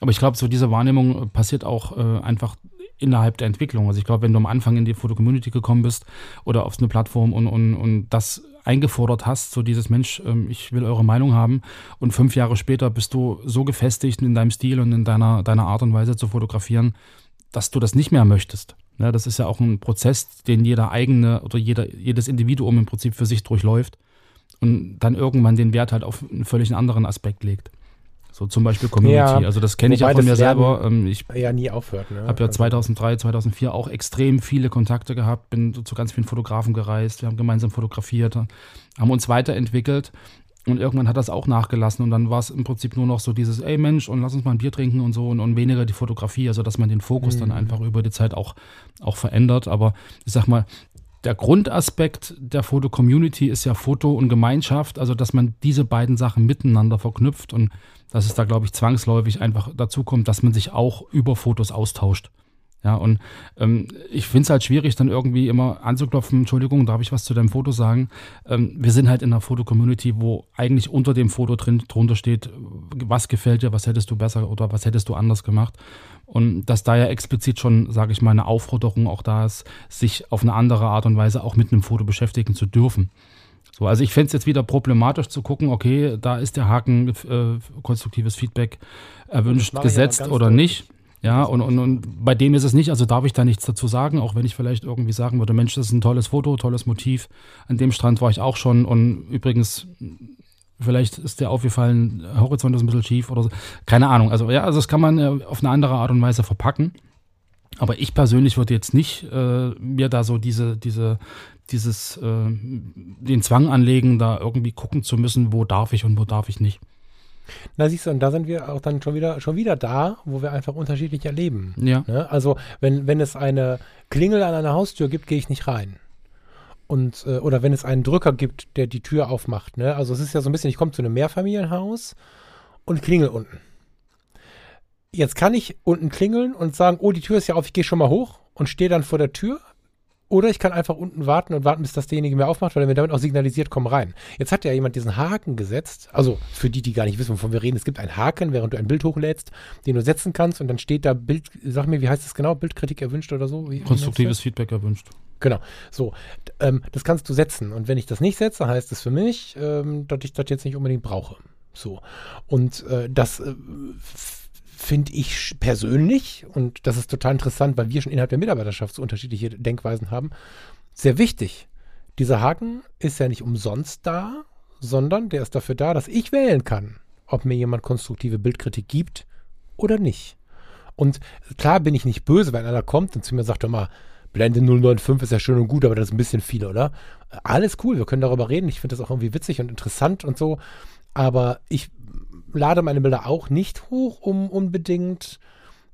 Aber ich glaube, so diese Wahrnehmung passiert auch äh, einfach innerhalb der Entwicklung. Also ich glaube, wenn du am Anfang in die Foto-Community gekommen bist oder auf eine Plattform und, und, und das eingefordert hast, so dieses Mensch, ähm, ich will eure Meinung haben und fünf Jahre später bist du so gefestigt in deinem Stil und in deiner, deiner Art und Weise zu fotografieren, dass du das nicht mehr möchtest. Ja, das ist ja auch ein Prozess, den jeder eigene oder jeder, jedes Individuum im Prinzip für sich durchläuft und dann irgendwann den Wert halt auf einen völlig anderen Aspekt legt. So zum Beispiel Community. Ja, also das kenne ich auch von mir selber. Ähm, Ich Ja, nie aufhört. Ne? habe ja Also- 2003, 2004 auch extrem viele Kontakte gehabt, bin zu ganz vielen Fotografen gereist, wir haben gemeinsam fotografiert, haben uns weiterentwickelt und irgendwann hat das auch nachgelassen und dann war es im Prinzip nur noch so dieses, ey Mensch, und lass uns mal ein Bier trinken und so und, und weniger die Fotografie, also dass man den Fokus dann Mhm. einfach über die Zeit auch, auch verändert. Aber ich sag mal, der Grundaspekt der Foto-Community ist ja Foto und Gemeinschaft, also dass man diese beiden Sachen miteinander verknüpft und dass es da, glaube ich, zwangsläufig einfach dazu kommt, dass man sich auch über Fotos austauscht. Ja, und ähm, ich finde es halt schwierig, dann irgendwie immer anzuklopfen, Entschuldigung, darf ich was zu deinem Foto sagen? Ähm, wir sind halt in einer Foto-Community, wo eigentlich unter dem Foto drin drunter steht, was gefällt dir, was hättest du besser oder was hättest du anders gemacht. Und dass da ja explizit schon, sage ich mal, eine Aufforderung auch da ist, sich auf eine andere Art und Weise auch mit einem Foto beschäftigen zu dürfen. So, also ich fände es jetzt wieder problematisch zu gucken, okay, da ist der Haken äh, konstruktives Feedback erwünscht, gesetzt oder deutlich. nicht. Ja, und, und, und bei dem ist es nicht, also darf ich da nichts dazu sagen, auch wenn ich vielleicht irgendwie sagen würde, Mensch, das ist ein tolles Foto, tolles Motiv. An dem Strand war ich auch schon und übrigens, vielleicht ist der aufgefallen, Horizont ist ein bisschen schief oder so. Keine Ahnung. Also ja, also das kann man äh, auf eine andere Art und Weise verpacken. Aber ich persönlich würde jetzt nicht äh, mir da so diese, diese, dieses, äh, den Zwang anlegen, da irgendwie gucken zu müssen, wo darf ich und wo darf ich nicht. Na siehst du, und da sind wir auch dann schon wieder, schon wieder da, wo wir einfach unterschiedlich erleben. Ja. Ne? Also wenn, wenn es eine Klingel an einer Haustür gibt, gehe ich nicht rein. Und, äh, oder wenn es einen Drücker gibt, der die Tür aufmacht. Ne? Also es ist ja so ein bisschen, ich komme zu einem Mehrfamilienhaus und klingel unten. Jetzt kann ich unten klingeln und sagen, oh, die Tür ist ja auf, ich gehe schon mal hoch und stehe dann vor der Tür. Oder ich kann einfach unten warten und warten, bis das derjenige mir aufmacht, weil er mir damit auch signalisiert, komm rein. Jetzt hat ja jemand diesen Haken gesetzt. Also für die, die gar nicht wissen, wovon wir reden, es gibt einen Haken, während du ein Bild hochlädst, den du setzen kannst und dann steht da Bild, sag mir, wie heißt das genau? Bildkritik erwünscht oder so? Wie- Konstruktives Feedback erwünscht. Genau. So, ähm, das kannst du setzen. Und wenn ich das nicht setze, heißt es für mich, ähm, dass ich das jetzt nicht unbedingt brauche. So. Und äh, das äh, finde ich persönlich, und das ist total interessant, weil wir schon innerhalb der Mitarbeiterschaft so unterschiedliche Denkweisen haben, sehr wichtig. Dieser Haken ist ja nicht umsonst da, sondern der ist dafür da, dass ich wählen kann, ob mir jemand konstruktive Bildkritik gibt oder nicht. Und klar bin ich nicht böse, wenn einer kommt und zu mir sagt, hör mal, Blende 095 ist ja schön und gut, aber das ist ein bisschen viel, oder? Alles cool, wir können darüber reden. Ich finde das auch irgendwie witzig und interessant und so. Aber ich lade meine Bilder auch nicht hoch, um unbedingt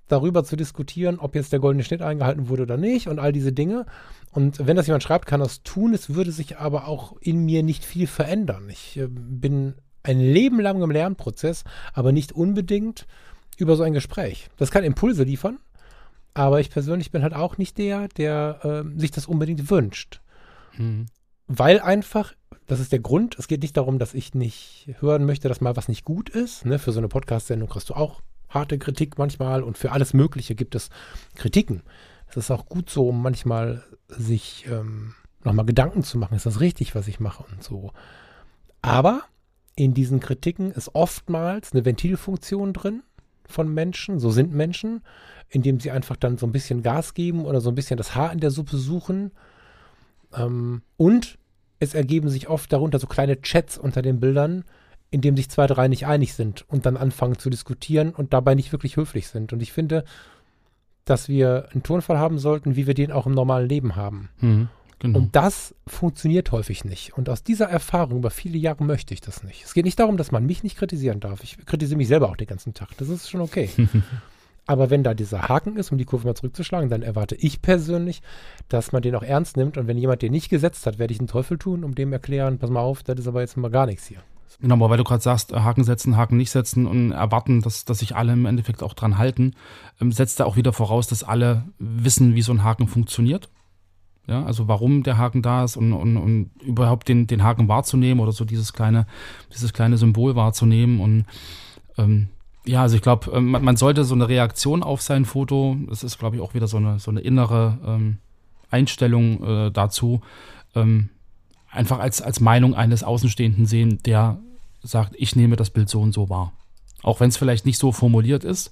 darüber zu diskutieren, ob jetzt der goldene Schnitt eingehalten wurde oder nicht und all diese Dinge. Und wenn das jemand schreibt, kann das tun. Es würde sich aber auch in mir nicht viel verändern. Ich äh, bin ein Leben lang im Lernprozess, aber nicht unbedingt über so ein Gespräch. Das kann Impulse liefern, aber ich persönlich bin halt auch nicht der, der äh, sich das unbedingt wünscht. Mhm. Weil einfach, das ist der Grund, es geht nicht darum, dass ich nicht hören möchte, dass mal was nicht gut ist. Ne? Für so eine Podcast-Sendung kriegst du auch harte Kritik manchmal und für alles Mögliche gibt es Kritiken. Es ist auch gut so, um manchmal sich ähm, nochmal Gedanken zu machen, ist das richtig, was ich mache und so. Aber in diesen Kritiken ist oftmals eine Ventilfunktion drin von Menschen, so sind Menschen, indem sie einfach dann so ein bisschen Gas geben oder so ein bisschen das Haar in der Suppe suchen. Ähm, und es ergeben sich oft darunter so kleine Chats unter den Bildern, in dem sich zwei, drei nicht einig sind und dann anfangen zu diskutieren und dabei nicht wirklich höflich sind. Und ich finde, dass wir einen Tonfall haben sollten, wie wir den auch im normalen Leben haben. Mhm. Genau. Und das funktioniert häufig nicht. Und aus dieser Erfahrung über viele Jahre möchte ich das nicht. Es geht nicht darum, dass man mich nicht kritisieren darf. Ich kritisiere mich selber auch den ganzen Tag. Das ist schon okay. Aber wenn da dieser Haken ist, um die Kurve mal zurückzuschlagen, dann erwarte ich persönlich, dass man den auch ernst nimmt. Und wenn jemand den nicht gesetzt hat, werde ich einen Teufel tun, um dem erklären, pass mal auf, das ist aber jetzt mal gar nichts hier. Genau, weil du gerade sagst, äh, Haken setzen, Haken nicht setzen und erwarten, dass, dass sich alle im Endeffekt auch dran halten, ähm, setzt er auch wieder voraus, dass alle wissen, wie so ein Haken funktioniert. Ja, also warum der Haken da ist und, und, und überhaupt den, den Haken wahrzunehmen oder so dieses kleine, dieses kleine Symbol wahrzunehmen. Und ähm, ja, also ich glaube, ähm, man, sollte so eine Reaktion auf sein Foto, das ist, glaube ich, auch wieder so eine, so eine innere ähm, Einstellung äh, dazu, ähm, einfach als, als Meinung eines Außenstehenden sehen, der sagt, ich nehme das Bild so und so wahr. Auch wenn es vielleicht nicht so formuliert ist,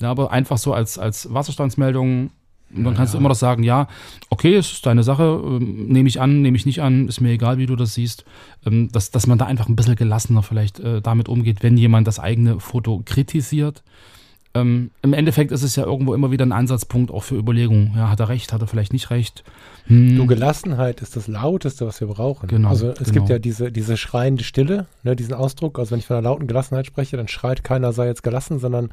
ja, aber einfach so als, als Wasserstandsmeldung und dann kannst du immer noch sagen, ja, okay, es ist deine Sache, ähm, nehme ich an, nehme ich nicht an, ist mir egal, wie du das siehst. Ähm, dass, dass man da einfach ein bisschen gelassener vielleicht äh, damit umgeht, wenn jemand das eigene Foto kritisiert. Ähm, Im Endeffekt ist es ja irgendwo immer wieder ein Ansatzpunkt auch für Überlegungen. Ja, hat er recht, hat er vielleicht nicht recht. Hm. Du, Gelassenheit ist das Lauteste, was wir brauchen. Genau, also es genau. gibt ja diese, diese schreiende Stille, ne, diesen Ausdruck. Also wenn ich von einer lauten Gelassenheit spreche, dann schreit keiner, sei jetzt gelassen, sondern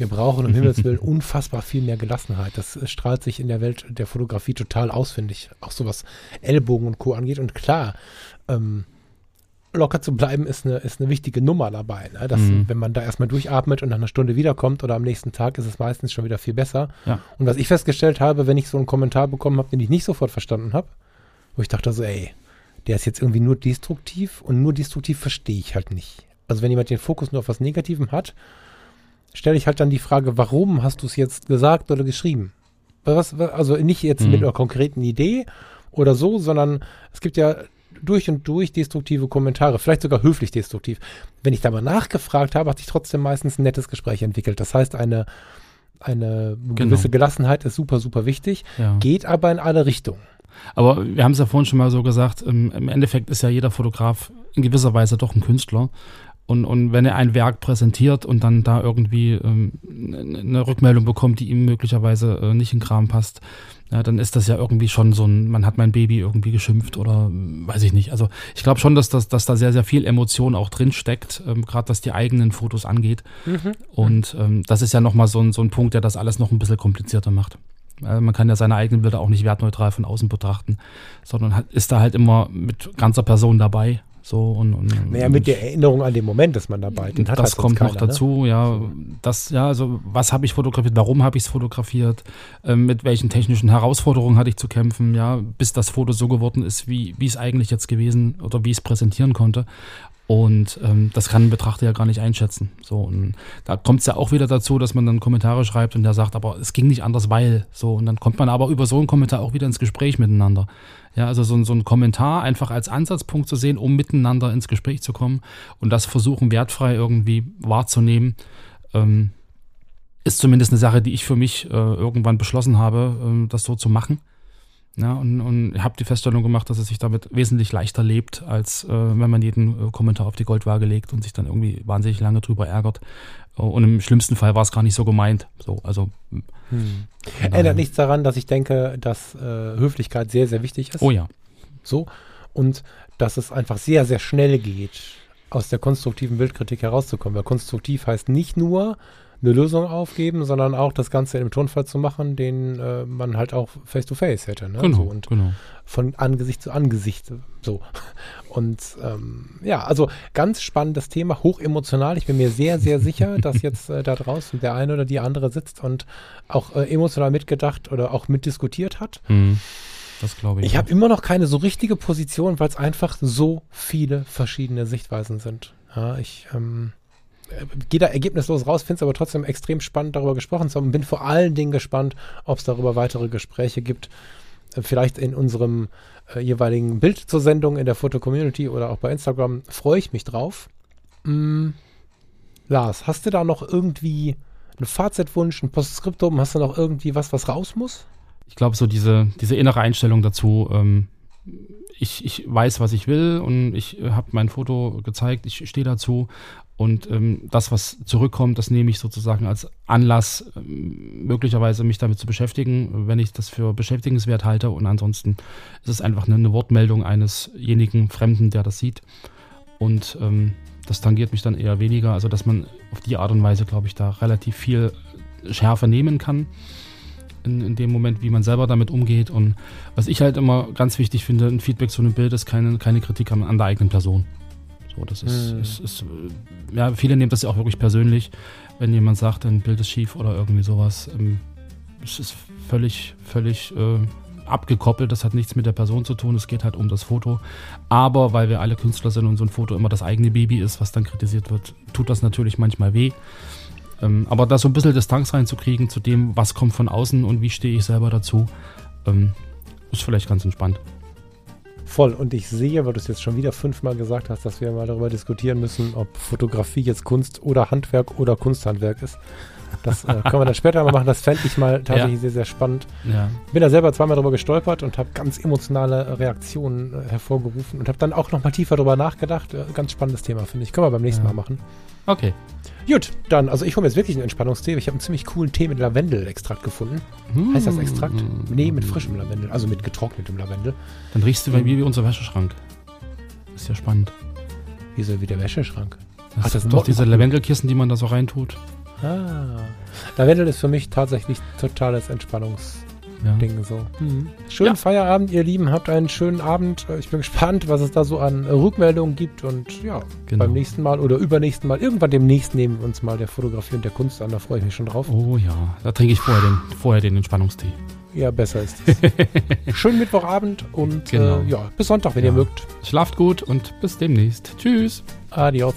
wir brauchen um Himmels Willen unfassbar viel mehr Gelassenheit. Das äh, strahlt sich in der Welt der Fotografie total aus, finde ich. Auch so was Ellbogen und Co. angeht. Und klar, ähm, locker zu bleiben ist eine, ist eine wichtige Nummer dabei. Ne? Dass, Mhm. Wenn man da erstmal durchatmet und nach einer Stunde wiederkommt oder am nächsten Tag ist es meistens schon wieder viel besser. Ja. Und was ich festgestellt habe, wenn ich so einen Kommentar bekommen habe, den ich nicht sofort verstanden habe, wo ich dachte so, ey, der ist jetzt irgendwie nur destruktiv und nur destruktiv verstehe ich halt nicht. Also wenn jemand den Fokus nur auf was Negativem hat, stelle ich halt dann die Frage, warum hast du es jetzt gesagt oder geschrieben? Was, also nicht jetzt Mhm. mit einer konkreten Idee oder so, sondern es gibt ja durch und durch destruktive Kommentare, vielleicht sogar höflich destruktiv. Wenn ich da mal nachgefragt habe, hat sich trotzdem meistens ein nettes Gespräch entwickelt. Das heißt, eine, eine gewisse Gelassenheit ist super, super wichtig, Ja. geht aber in alle Richtungen. Aber wir haben es ja vorhin schon mal so gesagt, im Endeffekt ist ja jeder Fotograf in gewisser Weise doch ein Künstler. Und, und wenn er ein Werk präsentiert und dann da irgendwie ähm, eine Rückmeldung bekommt, die ihm möglicherweise äh, nicht in Kram passt, ja, dann ist das ja irgendwie schon so ein, man hat mein Baby irgendwie geschimpft oder ähm, weiß ich nicht. Also ich glaube schon, dass, das, dass da sehr, sehr viel Emotion auch drin steckt, ähm, gerade was die eigenen Fotos angeht. Und ähm, das ist ja nochmal so ein, so ein Punkt, der das alles noch ein bisschen komplizierter macht. Also man kann ja seine eigenen Bilder auch nicht wertneutral von außen betrachten, sondern ist da halt immer mit ganzer Person dabei. So und, und Naja, mit der Erinnerung an den Moment ist man dabei. Hat das sonst kommt noch keiner, ne? dazu, ja. Das, ja, also was habe ich fotografiert, warum habe ich es fotografiert, ähm, mit welchen technischen Herausforderungen hatte ich zu kämpfen, ja, bis das Foto so geworden ist, wie, wie es eigentlich jetzt gewesen oder wie ich es präsentieren konnte. Und ähm, das kann ein Betrachter ja gar nicht einschätzen. So, und da kommt es ja auch wieder dazu, dass man dann Kommentare schreibt und der sagt, aber es ging nicht anders, weil so. Und dann kommt man aber über so einen Kommentar auch wieder ins Gespräch miteinander. Ja, also so, so ein Kommentar einfach als Ansatzpunkt zu sehen, um miteinander ins Gespräch zu kommen und das versuchen wertfrei irgendwie wahrzunehmen, ähm, ist zumindest eine Sache, die ich für mich äh, irgendwann beschlossen habe, ähm, das so zu machen. Ja, und, und habe die Feststellung gemacht, dass es sich damit wesentlich leichter lebt, als äh, wenn man jeden äh, Kommentar auf die Goldwaage legt und sich dann irgendwie wahnsinnig lange drüber ärgert. Äh, Und im schlimmsten Fall war es gar nicht so gemeint. So, also Hm. daher- Ändert nichts daran, dass ich denke, dass äh, Höflichkeit sehr, sehr wichtig ist. Oh ja. So. Und dass es einfach sehr, sehr schnell geht, aus der konstruktiven Bildkritik herauszukommen. Weil konstruktiv heißt nicht nur eine Lösung aufgeben, sondern auch das Ganze einem Tonfall zu machen, den äh, man halt auch face-to-face hätte. Ne? Genau, So, und genau. von Angesicht zu Angesicht. So. Und ähm, ja, also ganz spannendes Thema, hochemotional. Ich bin mir sehr, sehr sicher, dass jetzt äh, da draußen der eine oder die andere sitzt und auch äh, emotional mitgedacht oder auch mitdiskutiert hat. Mhm. Das glaube ich. Ich habe immer noch keine so richtige Position, weil es einfach so viele verschiedene Sichtweisen sind. Ja, ich ähm, äh, gehe da ergebnislos raus, finde es aber trotzdem extrem spannend, darüber gesprochen zu haben bin vor allen Dingen gespannt, ob es darüber weitere Gespräche gibt. Äh, Vielleicht in unserem äh, jeweiligen Bild zur Sendung in der Foto-Community oder auch bei Instagram freue ich mich drauf. Mm, Lars, hast du da noch irgendwie einen Fazitwunsch, ein Postskriptum? Hast du noch irgendwie was, was raus muss? ich glaube, so diese, diese innere Einstellung dazu, ähm, ich, ich weiß, was ich will und ich habe mein Foto gezeigt, ich stehe dazu und ähm, das, was zurückkommt, das nehme ich sozusagen als Anlass, ähm, möglicherweise mich damit zu beschäftigen, wenn ich das für beschäftigenswert halte. Und ansonsten ist es einfach eine, eine Wortmeldung einesjenigen Fremden, der das sieht. Und ähm, das tangiert mich dann eher weniger. Also, dass man auf die Art und Weise, glaube ich, da relativ viel Schärfe nehmen kann. In, in, dem Moment, wie man selber damit umgeht. Und was ich halt immer ganz wichtig finde, ein Feedback zu einem Bild ist keine, keine Kritik an, an der eigenen Person. So, das ist, Hm. ist, ist, äh, ja, viele nehmen das ja auch wirklich persönlich, wenn jemand sagt, ein Bild ist schief oder irgendwie sowas. Ähm, es ist völlig, völlig äh, abgekoppelt, das hat nichts mit der Person zu tun, es geht halt um das Foto. Aber weil wir alle Künstler sind und so ein Foto immer das eigene Baby ist, was dann kritisiert wird, tut das natürlich manchmal weh. Ähm, aber da so ein bisschen Distanz reinzukriegen zu dem, was kommt von außen und wie stehe ich selber dazu, ähm, ist vielleicht ganz entspannt. Voll. Und ich sehe, weil du es jetzt schon wieder fünfmal gesagt hast, dass wir mal darüber diskutieren müssen, ob Fotografie jetzt Kunst oder Handwerk oder Kunsthandwerk ist. Das äh, können wir dann später mal machen. Das fände ich mal tatsächlich Ja. sehr, sehr spannend. Ja. Bin da selber zweimal drüber gestolpert und habe ganz emotionale Reaktionen äh, hervorgerufen und habe dann auch noch mal tiefer drüber nachgedacht. Äh, ganz spannendes Thema, finde ich. Können wir beim nächsten Ja. Mal machen. Okay. Gut, dann, also ich hole mir jetzt wirklich einen Entspannungstee. Ich habe einen ziemlich coolen Tee mit Lavendelextrakt gefunden. Heißt das Extrakt? Hm. Nee, mit frischem Lavendel, also mit getrocknetem Lavendel. Dann riechst du wie, wie unser Wäscheschrank. Ist ja spannend. Wieso wie der Wäscheschrank? Das, Ach, das sind doch diese. Lavendelkissen, die man da so reintut. Ah. Lavendel ist für mich tatsächlich totales Entspannungsding Ja. so. Schönen Ja. Feierabend, ihr Lieben. Habt einen schönen Abend. Ich bin gespannt, was es da so an äh, Rückmeldungen gibt. Und ja, Genau. beim nächsten Mal oder übernächsten Mal, irgendwann demnächst nehmen wir uns mal der Fotografie und der Kunst an. Da freue ich mich schon drauf. Oh ja, da trinke ich vorher den, vorher den Entspannungstee. Ja, besser ist es. Schönen Mittwochabend und Genau. äh, ja, bis Sonntag, wenn Ja. ihr mögt. Schlaft gut und bis demnächst. Tschüss. Adios.